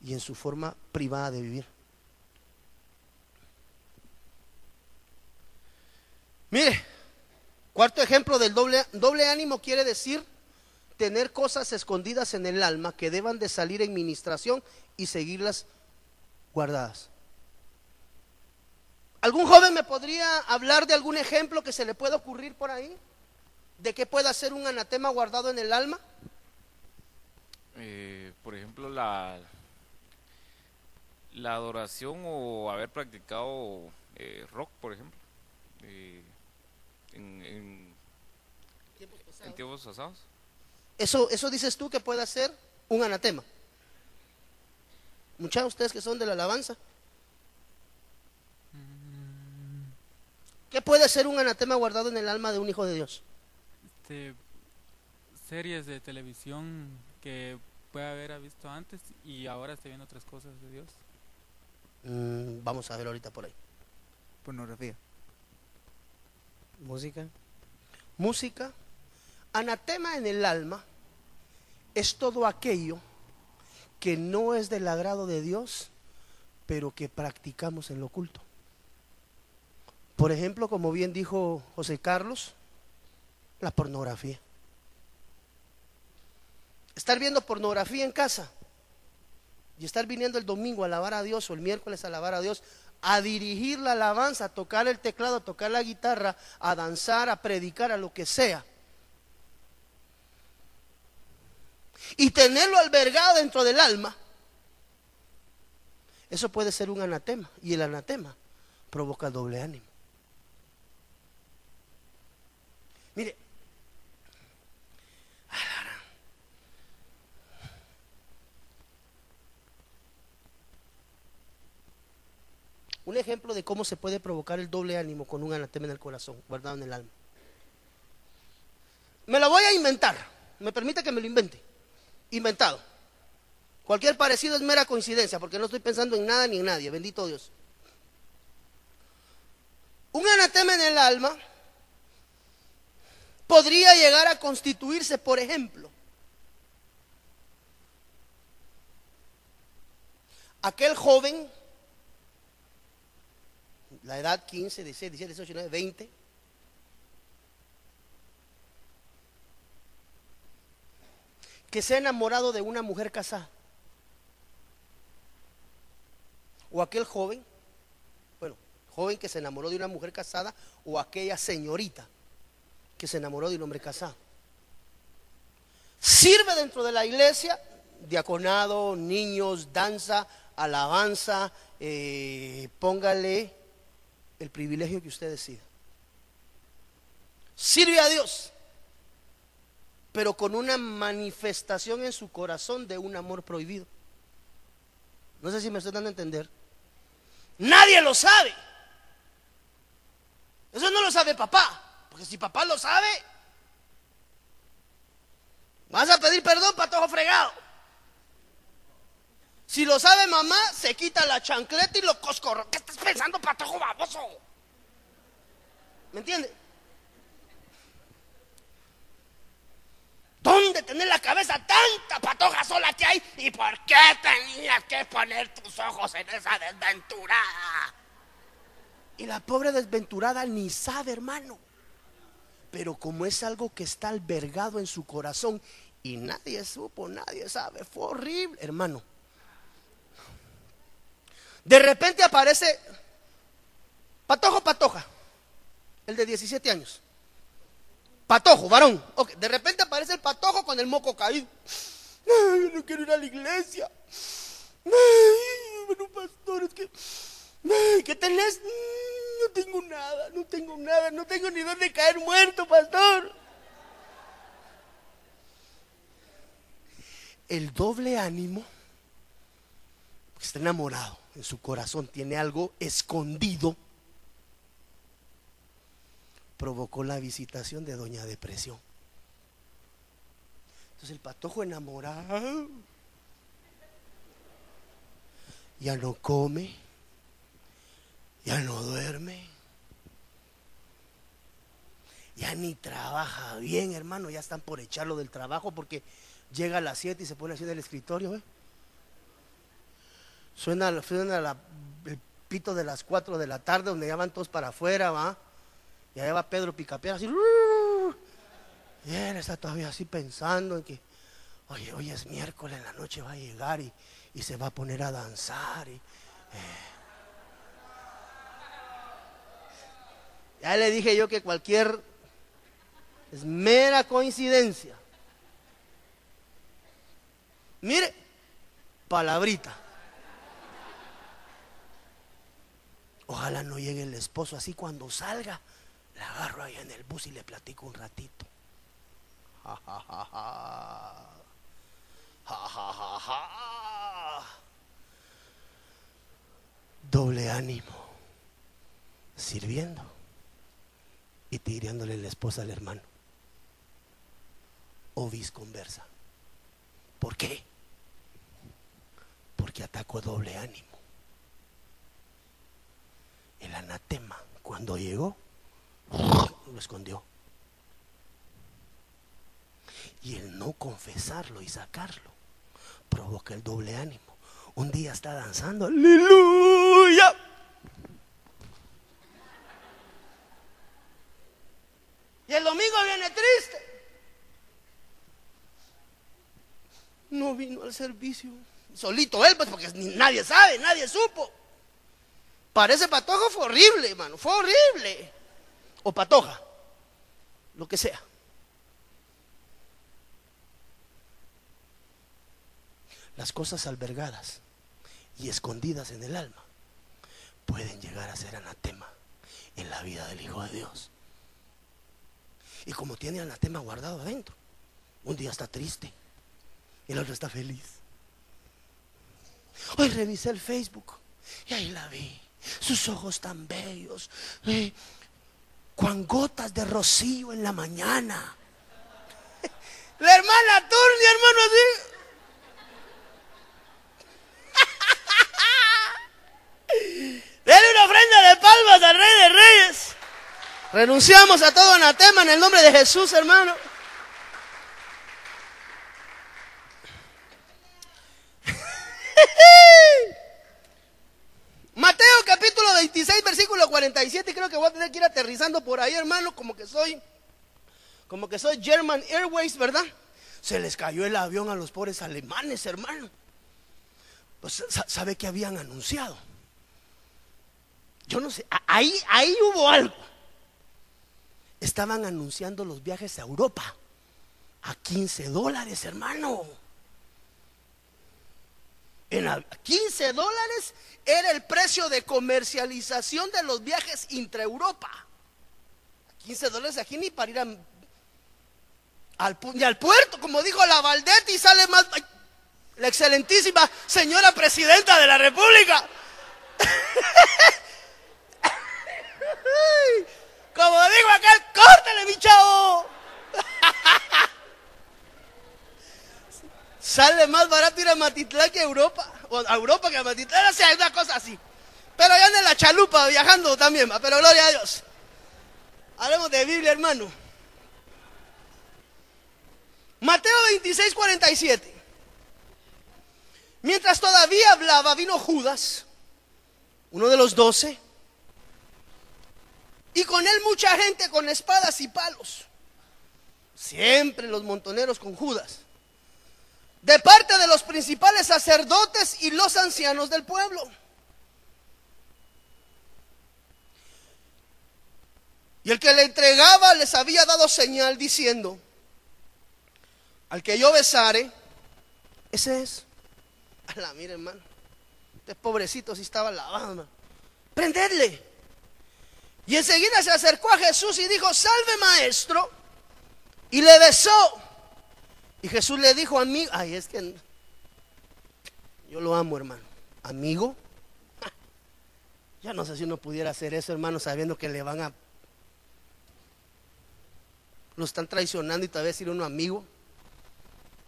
y en su forma privada de vivir. Mire, cuarto ejemplo del doble, doble ánimo quiere decir tener cosas escondidas en el alma que deban de salir en ministración y seguirlas guardadas. ¿Algún joven me podría hablar de algún ejemplo que se le pueda ocurrir por ahí? ¿De qué pueda ser un anatema guardado en el alma? Eh, por ejemplo, la, la adoración o haber practicado eh, rock, por ejemplo, eh, en, en, tiempos pasados. Eso, eso dices tú que pueda ser un anatema. De ustedes que son de la alabanza. ¿Qué puede ser un anatema guardado en el alma de un hijo de Dios? Este, series de televisión que puede haber visto antes y ahora esté viendo otras cosas de Dios. Mm, vamos a ver ahorita por ahí. Pornografía. Música. Música. Anatema en el alma es todo aquello que no es del agrado de Dios, pero que practicamos en lo oculto. Por ejemplo, como bien dijo José Carlos, la pornografía. Estar viendo pornografía en casa y estar viniendo el domingo a alabar a Dios o el miércoles a alabar a Dios, a dirigir la alabanza, a tocar el teclado, a tocar la guitarra, a danzar, a predicar, a lo que sea. y tenerlo albergado dentro del alma, eso puede ser un anatema. Y el anatema provoca doble ánimo. Mire, un ejemplo de cómo se puede provocar el doble ánimo con un anatema en el corazón, guardado en el alma. Me lo voy a inventar. Me permite que me lo invente. Inventado. Cualquier parecido es mera coincidencia, porque no estoy pensando en nada ni en nadie. Bendito Dios. Un anatema en el alma podría llegar a constituirse, por ejemplo, aquel joven, la edad 15, 16, 17, 18, 19, 20, que se ha enamorado de una mujer casada. O aquel joven, bueno, joven que se enamoró de una mujer casada, o aquella señorita que se enamoró de un hombre casado. Sirve dentro de la iglesia, diaconado, niños, danza, alabanza, eh, póngale el privilegio que usted decida. Sirve a Dios pero con una manifestación en su corazón de un amor prohibido. No sé si me estoy dando a entender. Nadie lo sabe. Eso no lo sabe papá, porque si papá lo sabe, vas a pedir perdón, patojo fregado. Si lo sabe mamá, se quita la chancleta y lo coscorro. ¿Qué estás pensando, patojo baboso? ¿Me entiendes? ¿Dónde tener la cabeza tanta patoja sola que hay? ¿Y por qué tenías que poner tus ojos en esa desventurada? Y la pobre desventurada ni sabe, hermano. Pero como es algo que está albergado en su corazón y nadie supo, nadie sabe, fue horrible, hermano. De repente aparece Patojo Patoja, el de 17 años. Patojo, varón. De repente aparece el patojo con el moco caído. Ay, no quiero ir a la iglesia. Ay, bueno, pastor, es que. Ay, ¿Qué tenés? No tengo nada, no tengo nada, no tengo ni dónde caer muerto, pastor. El doble ánimo, está enamorado en su corazón, tiene algo escondido provocó la visitación de Doña Depresión. Entonces el patojo enamorado ya no come, ya no duerme, ya ni trabaja bien, hermano, ya están por echarlo del trabajo porque llega a las 7 y se pone así en el escritorio. ¿eh? Suena, suena el pito de las 4 de la tarde donde ya van todos para afuera, va. Y ahí va Pedro Picapiedra así. Y él está todavía así pensando en que, oye, hoy es miércoles, en la noche va a llegar y, se va a poner a danzar. Y, eh. Ya le dije yo que cualquier es mera coincidencia. Mire, palabrita. Ojalá no llegue el esposo así cuando salga. La agarro ahí en el bus y le platico un ratito. Ja, ja. Doble ánimo. Sirviendo y tirándole la esposa al hermano. O conversa. ¿Por qué? Porque atacó doble ánimo. El anatema, cuando llegó, lo escondió. Y el no confesarlo y sacarlo provoca el doble ánimo. Un día está danzando, aleluya. Y el domingo viene triste. No vino al servicio. Solito él, pues porque nadie sabe, nadie supo. Parece patojo, fue horrible, hermano, fue horrible o patoja, lo que sea. las cosas albergadas y escondidas en el alma pueden llegar a ser anatema en la vida del Hijo de Dios. Y como tiene anatema guardado adentro, un día está triste el otro está feliz. Hoy revisé el Facebook y ahí la vi. Sus ojos tan bellos. Eh, gotas de rocío en la mañana. La hermana Turni, hermano, así. Dele una ofrenda de palmas al Rey de Reyes. Renunciamos a todo anatema en el nombre de Jesús, hermano. Mateo capítulo 26, versículo 47. Creo que voy a tener que ir aterrizando por ahí, hermano, como que soy, como que soy German Airways, ¿verdad? Se les cayó el avión a los pobres alemanes, hermano. Pues sabe que habían anunciado. Yo no sé, ahí, ahí hubo algo. Estaban anunciando los viajes a Europa a 15 dólares, hermano. En 15 dólares era el precio de comercialización de los viajes intra-Europa. 15 dólares aquí ni para ir al, al puerto, como dijo la Valdetti, sale más la excelentísima señora presidenta de la República. como digo acá, córtale mi chavo. Sale más barato ir a Matitlán que a Europa. O a Europa que a Matitlán. O sea, es una cosa así. Pero ya en la chalupa viajando también. Pero gloria a Dios. Hablemos de Biblia, hermano. Mateo 26, 47. Mientras todavía hablaba, vino Judas, uno de los doce, y con él mucha gente con espadas y palos. Siempre los montoneros con Judas de parte de los principales sacerdotes y los ancianos del pueblo. Y el que le entregaba les había dado señal diciendo, al que yo besare, ese es. la mire hermano, este pobrecito si estaba lavado, prendedle. Y enseguida se acercó a Jesús y dijo, salve maestro, y le besó. Y Jesús le dijo, amigo, ay, es que yo lo amo, hermano. Amigo, ya no sé si uno pudiera hacer eso, hermano, sabiendo que le van a... Lo están traicionando y tal vez decir uno amigo.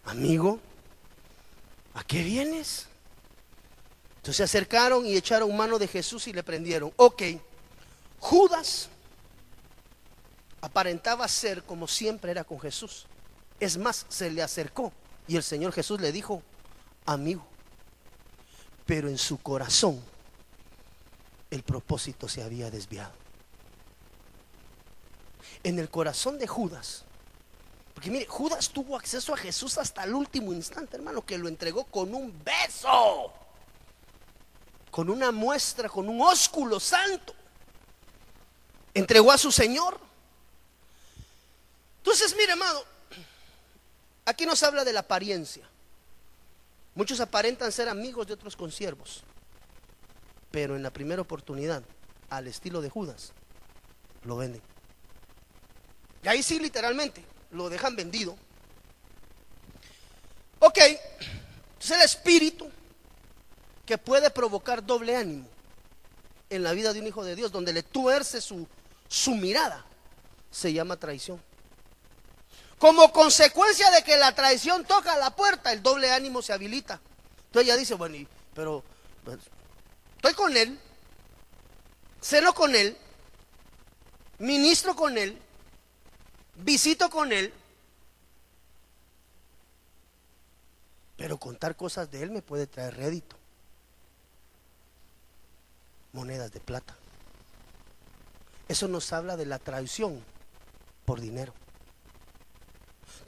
Amigo, ¿a qué vienes? Entonces se acercaron y echaron mano de Jesús y le prendieron. Ok, Judas aparentaba ser como siempre era con Jesús. Es más, se le acercó y el Señor Jesús le dijo, amigo, pero en su corazón el propósito se había desviado. En el corazón de Judas, porque mire, Judas tuvo acceso a Jesús hasta el último instante, hermano, que lo entregó con un beso, con una muestra, con un ósculo santo. Entregó a su Señor. Entonces, mire, hermano, Aquí nos habla de la apariencia. Muchos aparentan ser amigos de otros consiervos, pero en la primera oportunidad, al estilo de Judas, lo venden. Y ahí sí, literalmente, lo dejan vendido. Ok, es el espíritu que puede provocar doble ánimo en la vida de un hijo de Dios, donde le tuerce su, su mirada, se llama traición. Como consecuencia de que la traición toca la puerta, el doble ánimo se habilita. Entonces ella dice, bueno, pero pues, estoy con él, ceno con él, ministro con él, visito con él, pero contar cosas de él me puede traer rédito. Monedas de plata. Eso nos habla de la traición por dinero.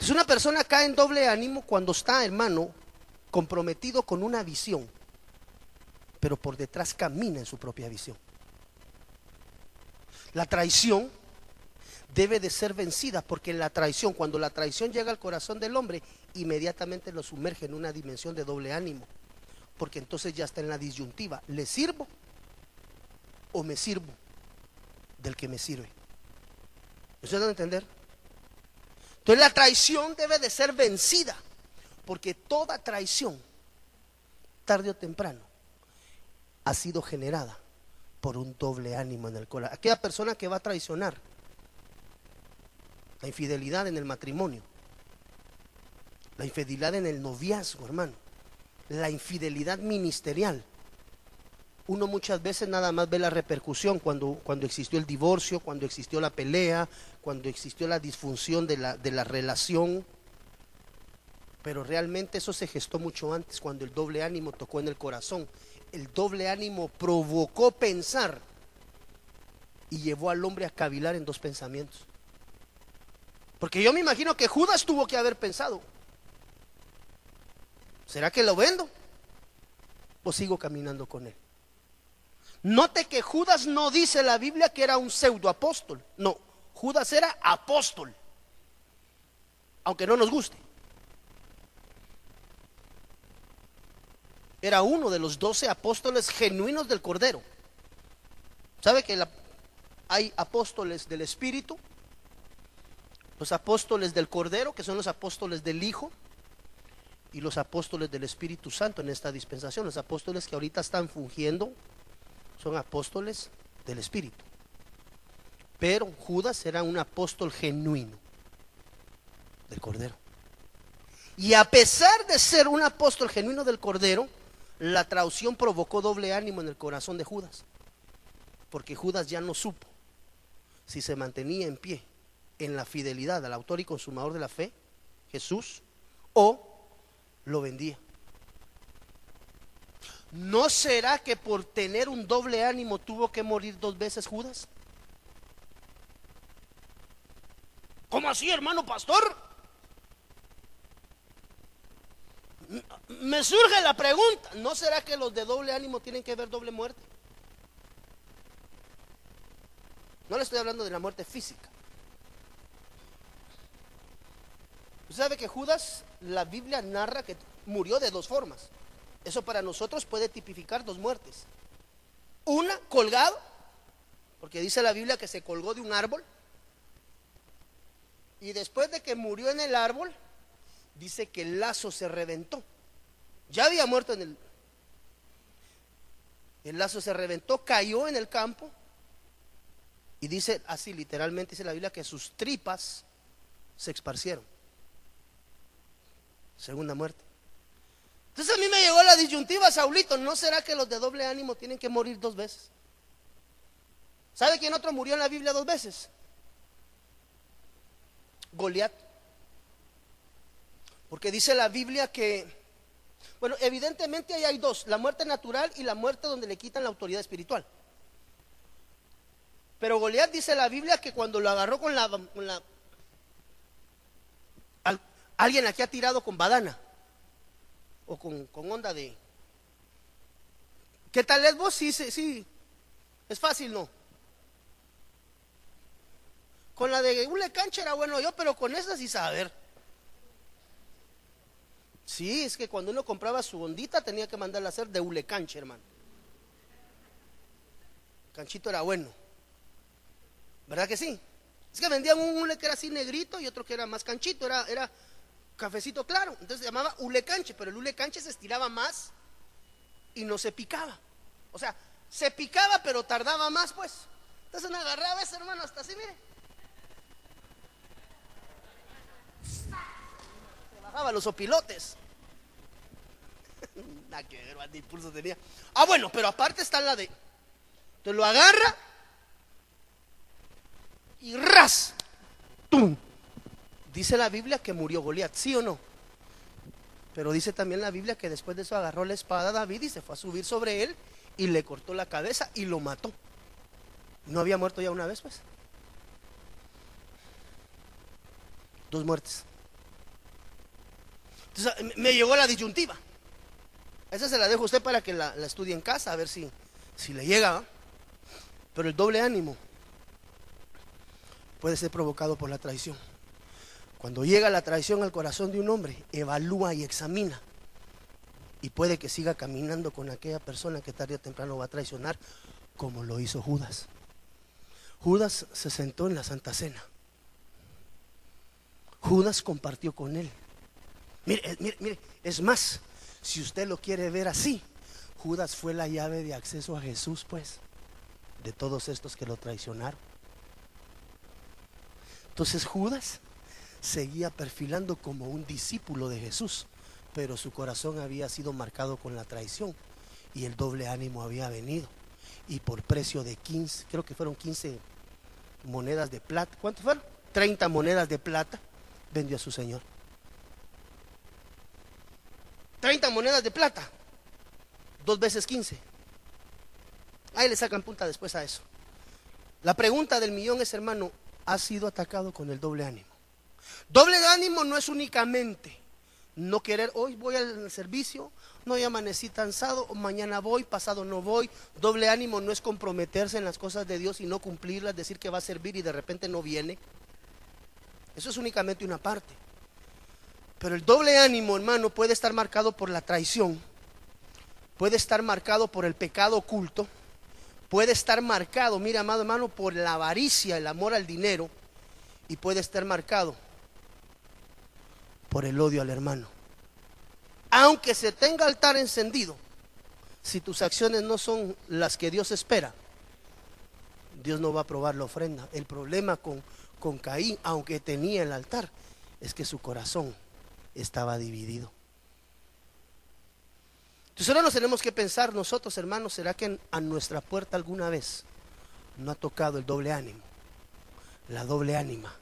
Entonces una persona cae en doble ánimo cuando está, hermano, comprometido con una visión, pero por detrás camina en su propia visión. La traición debe de ser vencida, porque la traición, cuando la traición llega al corazón del hombre, inmediatamente lo sumerge en una dimensión de doble ánimo, porque entonces ya está en la disyuntiva, ¿le sirvo o me sirvo del que me sirve? ¿Ustedes van a entender? Entonces la traición debe de ser vencida, porque toda traición, tarde o temprano, ha sido generada por un doble ánimo en el corazón. Aquella persona que va a traicionar la infidelidad en el matrimonio, la infidelidad en el noviazgo, hermano, la infidelidad ministerial. Uno muchas veces nada más ve la repercusión cuando, cuando existió el divorcio, cuando existió la pelea, cuando existió la disfunción de la, de la relación. Pero realmente eso se gestó mucho antes, cuando el doble ánimo tocó en el corazón. El doble ánimo provocó pensar y llevó al hombre a cavilar en dos pensamientos. Porque yo me imagino que Judas tuvo que haber pensado, ¿será que lo vendo? ¿O sigo caminando con él? Note que Judas no dice la Biblia que era un pseudo apóstol. No, Judas era apóstol. Aunque no nos guste. Era uno de los doce apóstoles genuinos del Cordero. ¿Sabe que hay apóstoles del Espíritu los apóstoles del Cordero, que son los apóstoles del Hijo, y los apóstoles del Espíritu Santo en esta dispensación. Los apóstoles que ahorita están fungiendo son apóstoles del Espíritu. Pero Judas era un apóstol genuino del Cordero. Y a pesar de ser un apóstol genuino del Cordero, la traición provocó doble ánimo en el corazón de Judas. Porque Judas ya no supo si se mantenía en pie en la fidelidad al autor y consumador de la fe, Jesús, o lo vendía. ¿No será que por tener un doble ánimo tuvo que morir dos veces Judas? ¿Cómo así, hermano pastor? Me surge la pregunta, ¿no será que los de doble ánimo tienen que ver doble muerte? No le estoy hablando de la muerte física. Usted sabe que Judas, la Biblia narra que murió de dos formas. Eso para nosotros puede tipificar dos muertes. Una, colgado, porque dice la Biblia que se colgó de un árbol. Y después de que murió en el árbol, dice que el lazo se reventó. Ya había muerto en el... El lazo se reventó, cayó en el campo. Y dice así, literalmente dice la Biblia, que sus tripas se esparcieron segunda muerte. Entonces a mí me llegó la disyuntiva, Saulito, ¿no será que los de doble ánimo tienen que morir dos veces? ¿Sabe quién otro murió en la Biblia dos veces? Goliat. Porque dice la Biblia que, bueno, evidentemente ahí hay dos, la muerte natural y la muerte donde le quitan la autoridad espiritual. Pero Goliat dice la Biblia que cuando lo agarró con la, ¿Alguien aquí ha tirado con badana? O con, onda de... ¿Qué tal es vos? Sí, sí, sí. Es fácil, ¿no? Con la de una cancha era bueno yo, pero con esa sí saber. Sí, es que cuando uno compraba su ondita tenía que mandarla a hacer de hule cancha, hermano. Canchito era bueno. ¿Verdad que sí? Es que vendían un hule que era así negrito y otro que era más canchito, era, era cafecito claro. Entonces se llamaba canche, pero el canche se estiraba más y no se picaba. O sea, se picaba, pero tardaba más, pues. Entonces me agarraba ese hermano hasta así, mire. Se bajaba los opilotes. Nada que ver, impulso tenía. Ah, bueno, pero aparte está la de. Te lo agarra y ras. ¡Tum! Dice la Biblia que murió Goliat, ¿sí o no? Pero dice también la Biblia que después de eso agarró la espada a David y se fue a subir sobre él y le cortó la cabeza y lo mató. ¿No había muerto ya una vez, pues? Dos muertes. Entonces me llegó la disyuntiva. Esa se la dejo a usted para que la, estudie en casa, a ver si, si le llega. Pero el doble ánimo puede ser provocado por la traición. Cuando llega la traición al corazón de un hombre, evalúa y examina. Y puede que siga caminando con aquella persona que tarde o temprano va a traicionar, como lo hizo Judas. Judas se sentó en la Santa Cena. Judas compartió con él. Mire, eh, mire, mire, es más, si usted lo quiere ver así, Judas fue la llave de acceso a Jesús, pues, de todos estos que lo traicionaron. Entonces Judas seguía perfilando como un discípulo de Jesús, pero su corazón había sido marcado con la traición y el doble ánimo había venido. Y por precio de 15, creo que fueron 15 monedas de plata, ¿cuánto fueron? 30 monedas de plata, vendió a su Señor. 30 monedas de plata, dos veces 15. Ahí le sacan punta después a eso. La pregunta del millón es, hermano, ¿ha sido atacado con el doble ánimo? Doble ánimo no es únicamente no querer, hoy voy al servicio, no ya amanecí cansado, mañana voy, pasado no voy. Doble ánimo no es comprometerse en las cosas de Dios y no cumplirlas, decir que va a servir y de repente no viene. Eso es únicamente una parte. Pero el doble ánimo, hermano, puede estar marcado por la traición, puede estar marcado por el pecado oculto, puede estar marcado, mira, amado hermano, por la avaricia, el amor al dinero, y puede estar marcado por el odio al hermano. Aunque se tenga altar encendido, si tus acciones no son las que Dios espera, Dios no va a aprobar la ofrenda. El problema con, con Caín, aunque tenía el altar, es que su corazón estaba dividido. Entonces ahora nos tenemos que pensar nosotros, hermanos, ¿será que a nuestra puerta alguna vez no ha tocado el doble ánimo? La doble ánima.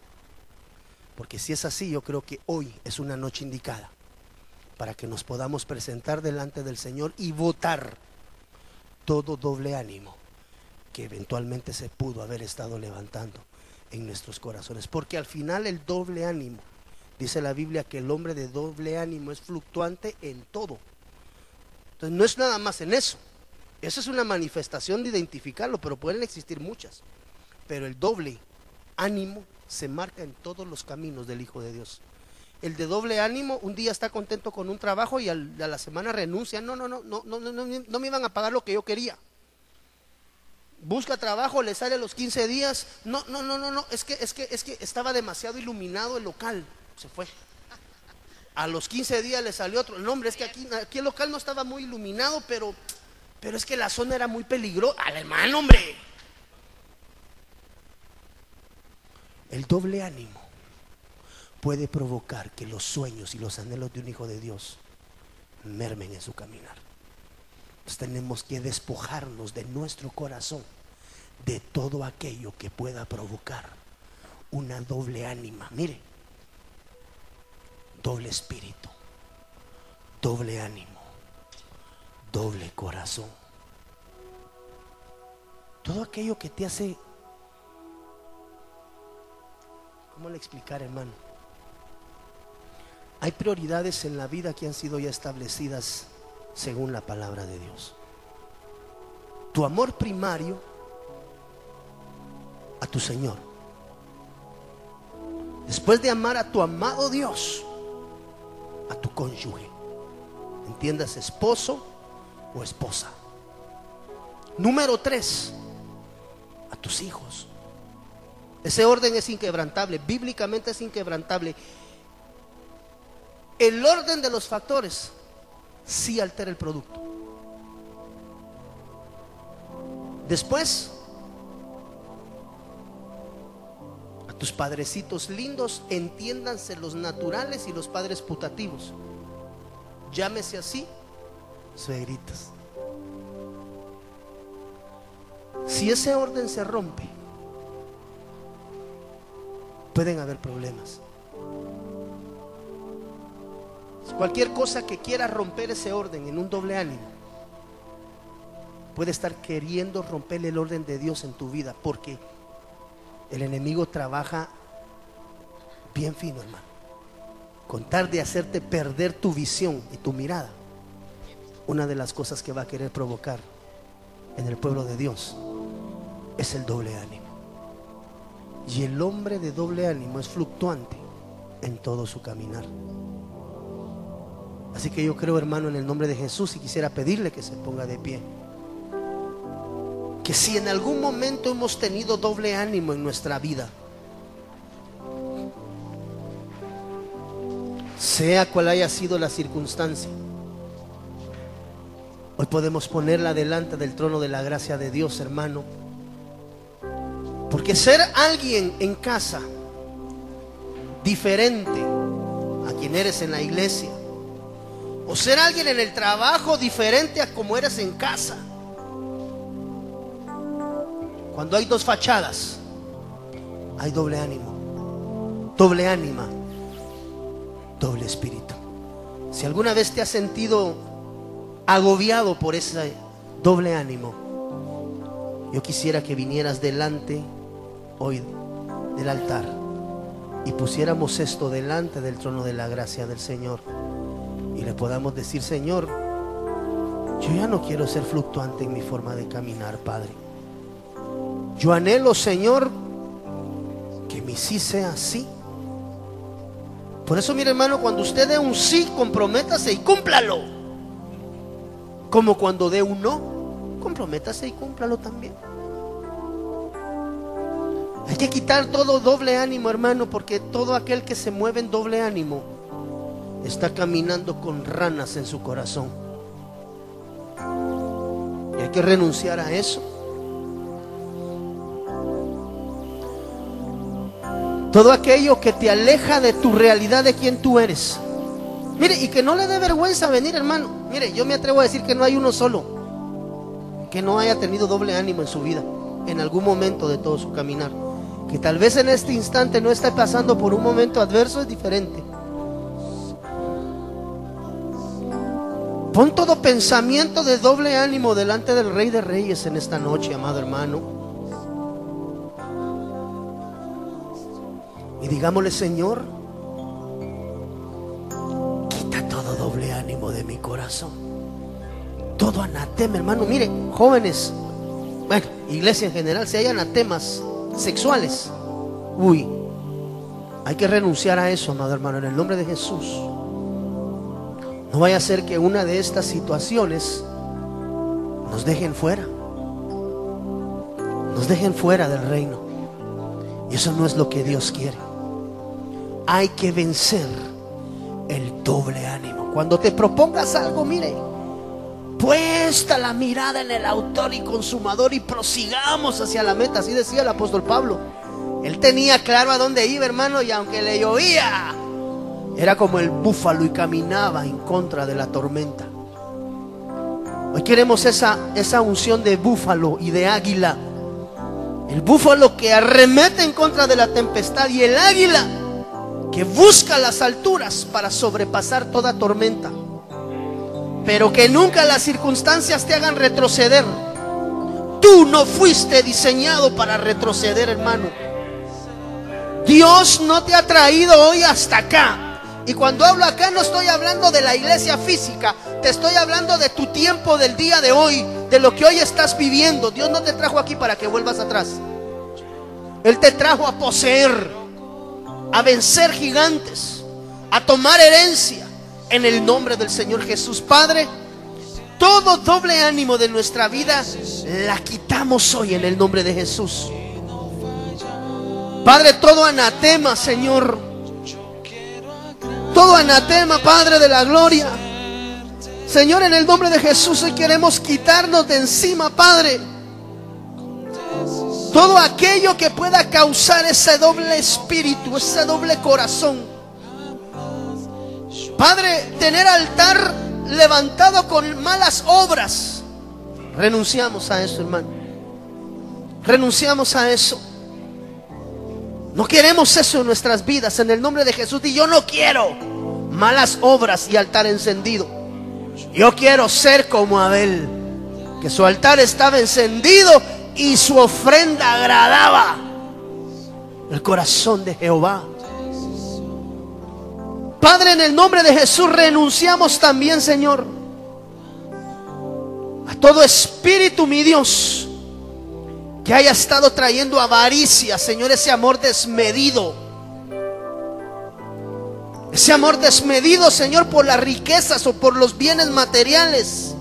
Porque si es así, yo creo que hoy es una noche indicada para que nos podamos presentar delante del Señor y votar todo doble ánimo que eventualmente se pudo haber estado levantando en nuestros corazones. Porque al final el doble ánimo Dice la Biblia que el hombre de doble ánimo es fluctuante en todo. Entonces no es nada más en eso. Esa es una manifestación de identificarlo, pero pueden existir muchas. Pero el doble ánimo se marca en todos los caminos del Hijo de Dios. El de doble ánimo, un día está contento con un trabajo y a la semana renuncia. No, no, no, no, no, no, no, me iban a pagar lo que yo quería. Busca trabajo, le sale a los 15 días. No, no, no, no, no, es que, es que, es que estaba demasiado iluminado el local se fue. A los 15 días le salió otro. No, hombre, es que aquí, aquí el local no estaba muy iluminado, pero, pero es que la zona era muy peligrosa. Alemán, hombre. El doble ánimo puede provocar que los sueños y los anhelos de un hijo de Dios mermen en su caminar. Entonces tenemos que despojarnos de nuestro corazón de todo aquello que pueda provocar una doble ánima. Mire, doble espíritu, doble ánimo, doble corazón. Todo aquello que te hace, ¿cómo le explicar, hermano? Hay prioridades en la vida que han sido ya establecidas según la palabra de Dios. Tu amor primario a tu Señor. Después de amar a tu amado Dios, a tu cónyuge. Entiendas, esposo o esposa. Número tres, a tus hijos. Ese orden es inquebrantable, bíblicamente es inquebrantable. El orden de los factores sí altera el producto. Después, Tus padrecitos lindos, entiéndanse los naturales y los padres putativos. Llámese así, suegritas. Si ese orden se rompe, pueden haber problemas. Cualquier cosa que quiera romper ese orden en un doble ánimo, puede estar queriendo romper el orden de Dios en tu vida, porque el enemigo trabaja bien fino, hermano. Contar de hacerte perder tu visión y tu mirada. Una de las cosas que va a querer provocar en el pueblo de Dios es el doble ánimo. Y el hombre de doble ánimo es fluctuante en todo su caminar. Así que yo creo, hermano, en el nombre de Jesús y quisiera pedirle que se ponga de pie. Que si en algún momento hemos tenido doble ánimo en nuestra vida, sea cual haya sido la circunstancia, hoy podemos ponerla delante del trono de la gracia de Dios, hermano. Porque ser alguien en casa diferente a quien eres en la iglesia, o ser alguien en el trabajo diferente a como eres en casa. Cuando hay dos fachadas, hay doble ánimo, doble ánima, doble espíritu. Si alguna vez te has sentido agobiado por ese doble ánimo, yo quisiera que vinieras delante hoy del altar y pusiéramos esto delante del trono de la gracia del Señor y le podamos decir, Señor, yo ya no quiero ser fluctuante en mi forma de caminar, Padre. Yo anhelo, Señor, que mi sí sea sí. Por eso, mi hermano, cuando usted dé un sí, comprométase y cúmplalo. Como cuando dé un no, comprométase y cúmplalo también. Hay que quitar todo doble ánimo, hermano, porque todo aquel que se mueve en doble ánimo está caminando con ranas en su corazón. Y hay que renunciar a eso. Todo aquello que te aleja de tu realidad de quien tú eres. Mire, y que no le dé vergüenza venir, hermano. Mire, yo me atrevo a decir que no hay uno solo que no haya tenido doble ánimo en su vida, en algún momento de todo su caminar que tal vez en este instante no esté pasando por un momento adverso es diferente. Pon todo pensamiento de doble ánimo delante del Rey de Reyes en esta noche, amado hermano. Y digámosle, Señor, quita todo doble ánimo de mi corazón. Todo anatema, hermano. Mire, jóvenes, bueno, iglesia en general, si hay anatemas sexuales. Uy, hay que renunciar a eso, amado hermano, en el nombre de Jesús. No vaya a ser que una de estas situaciones nos dejen fuera. Nos dejen fuera del reino. Y eso no es lo que Dios quiere. Hay que vencer el doble ánimo. Cuando te propongas algo, mire, puesta la mirada en el autor y consumador y prosigamos hacia la meta, así decía el apóstol Pablo. Él tenía claro a dónde iba, hermano, y aunque le llovía, era como el búfalo y caminaba en contra de la tormenta. Hoy queremos esa, esa unción de búfalo y de águila. El búfalo que arremete en contra de la tempestad y el águila que busca las alturas para sobrepasar toda tormenta pero que nunca las circunstancias te hagan retroceder. Tú no fuiste diseñado para retroceder, hermano. Dios no te ha traído hoy hasta acá. Y cuando hablo acá no estoy hablando de la iglesia física, te estoy hablando de tu tiempo del día de hoy, de lo que hoy estás viviendo. Dios no te trajo aquí para que vuelvas atrás. Él te trajo a poseer, a vencer gigantes, a tomar herencia en el nombre del Señor Jesús. Padre, todo doble ánimo de nuestra vida la quitamos hoy en el nombre de Jesús. Padre, todo anatema, Señor. Todo anatema, Padre de la gloria. Señor, en el nombre de Jesús hoy queremos quitarnos de encima, Padre. Todo aquello que pueda causar ese doble espíritu, ese doble corazón Padre, tener altar levantado con malas obras. Renunciamos a eso, hermano. Renunciamos a eso. No queremos eso en nuestras vidas. En el nombre de Jesús. Y yo no quiero malas obras y altar encendido. Yo quiero ser como Abel. Que su altar estaba encendido y su ofrenda agradaba el corazón de Jehová. Padre, en el nombre de Jesús renunciamos también, Señor, a todo espíritu, mi Dios, que haya estado trayendo avaricia, Señor, ese amor desmedido. Ese amor desmedido, Señor, por las riquezas o por los bienes materiales.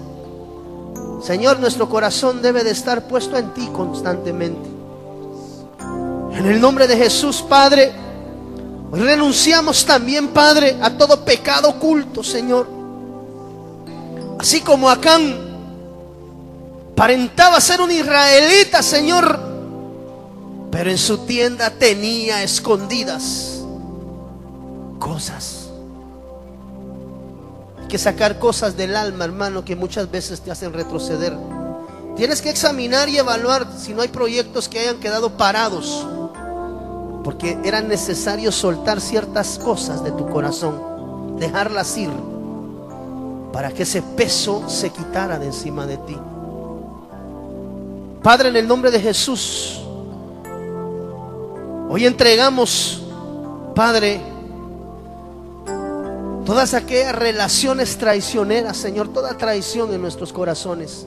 Señor, nuestro corazón debe de estar puesto en ti constantemente. En el nombre de Jesús, Padre, hoy renunciamos también, Padre, a todo pecado oculto, Señor. Así como Acán aparentaba ser un israelita, Señor, pero en su tienda tenía escondidas cosas. Hay que sacar cosas del alma, hermano, que muchas veces te hacen retroceder. Tienes que examinar y evaluar si no hay proyectos que hayan quedado parados porque era necesario soltar ciertas cosas de tu corazón, dejarlas ir, para que ese peso se quitara de encima de ti. Padre, en el nombre de Jesús, hoy entregamos, Padre, todas aquellas relaciones traicioneras, Señor, toda traición en nuestros corazones.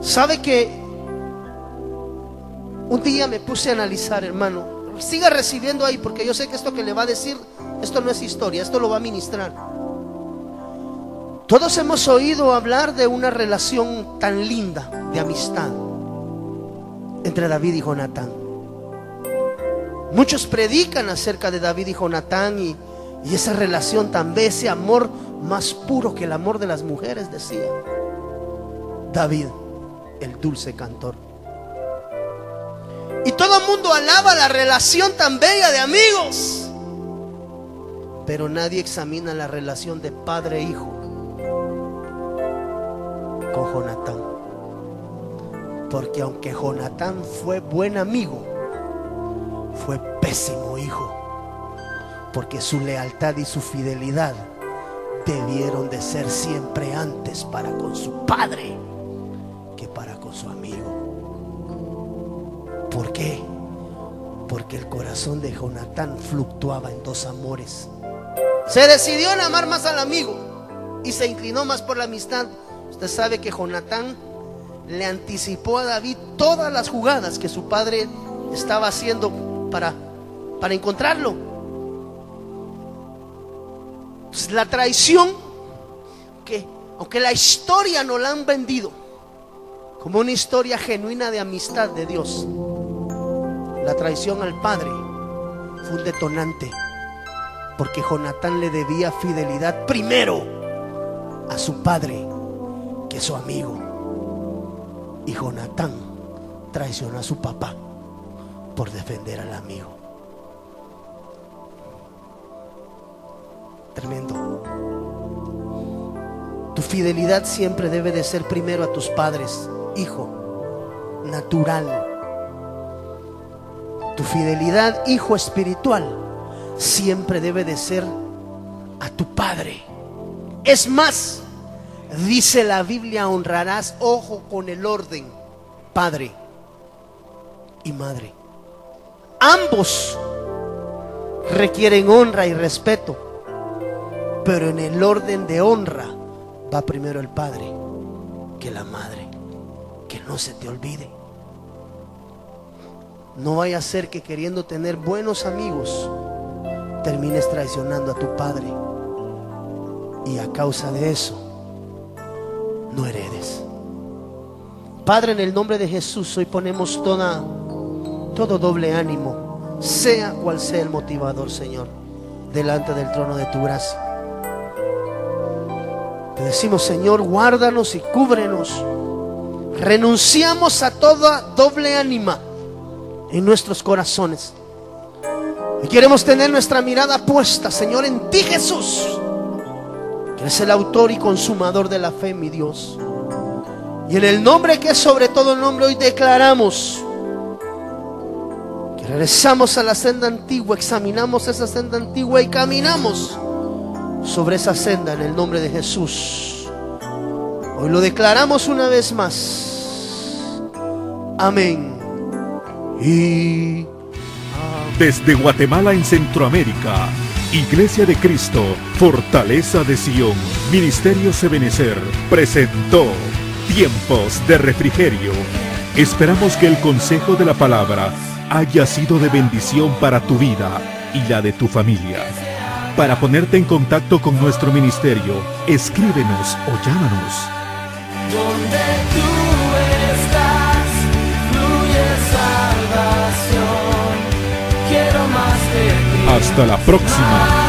Sabe que un día me puse a analizar, hermano. Siga recibiendo ahí porque yo sé que esto que le va a decir, esto no es historia, esto lo va a ministrar. Todos hemos oído hablar de una relación tan linda de amistad entre David y Jonatán. Muchos predican acerca de David y Jonatán y, esa relación tan bella, ese amor más puro que el amor de las mujeres, decía David, el dulce cantor. Y todo el mundo alaba la relación tan bella de amigos. Pero nadie examina la relación de padre e hijo con Jonatán. Porque aunque Jonatán fue buen amigo, fue pésimo hijo. Porque su lealtad y su fidelidad debieron de ser siempre antes para con su padre ¿Por qué? Porque el corazón de Jonatán fluctuaba en dos amores. Se decidió en amar más al amigo y se inclinó más por la amistad. Usted sabe que Jonatán le anticipó a David todas las jugadas que su padre estaba haciendo para, para encontrarlo. Pues la traición, que aunque la historia no la han vendido como una historia genuina de amistad de Dios, la traición al padre fue un detonante, porque Jonatán le debía fidelidad primero a su padre que su amigo. Y Jonatán traicionó a su papá por defender al amigo. Tremendo. Tu fidelidad siempre debe de ser primero a tus padres, hijo, natural tu fidelidad, hijo espiritual, siempre debe de ser a tu Padre. Es más, dice la Biblia, honrarás, ojo con el orden, Padre y Madre. Ambos requieren honra y respeto, pero en el orden de honra va primero el Padre que la Madre. Que no se te olvide. No vaya a ser que queriendo tener buenos amigos, termines traicionando a tu padre. Y a causa de eso, no heredes. Padre, en el nombre de Jesús, hoy ponemos toda, todo doble ánimo, sea cual sea el motivador, Señor, delante del trono de tu gracia. Te decimos, Señor, guárdanos y cúbrenos. Renunciamos a toda doble ánima en nuestros corazones. Y queremos tener nuestra mirada puesta, Señor, en ti Jesús, que eres el autor y consumador de la fe, mi Dios. Y en el nombre que es sobre todo el nombre, hoy declaramos que regresamos a la senda antigua, examinamos esa senda antigua y caminamos sobre esa senda en el nombre de Jesús. Hoy lo declaramos una vez más. Amén y desde Guatemala en Centroamérica, Iglesia de Cristo, Fortaleza de Sion, Ministerio Sebenecer, presentó Tiempos de Refrigerio Esperamos que el consejo de la palabra haya sido de bendición para tu vida y la de tu familia. Para ponerte en contacto con nuestro ministerio, escríbenos o llámanos. Hasta la próxima.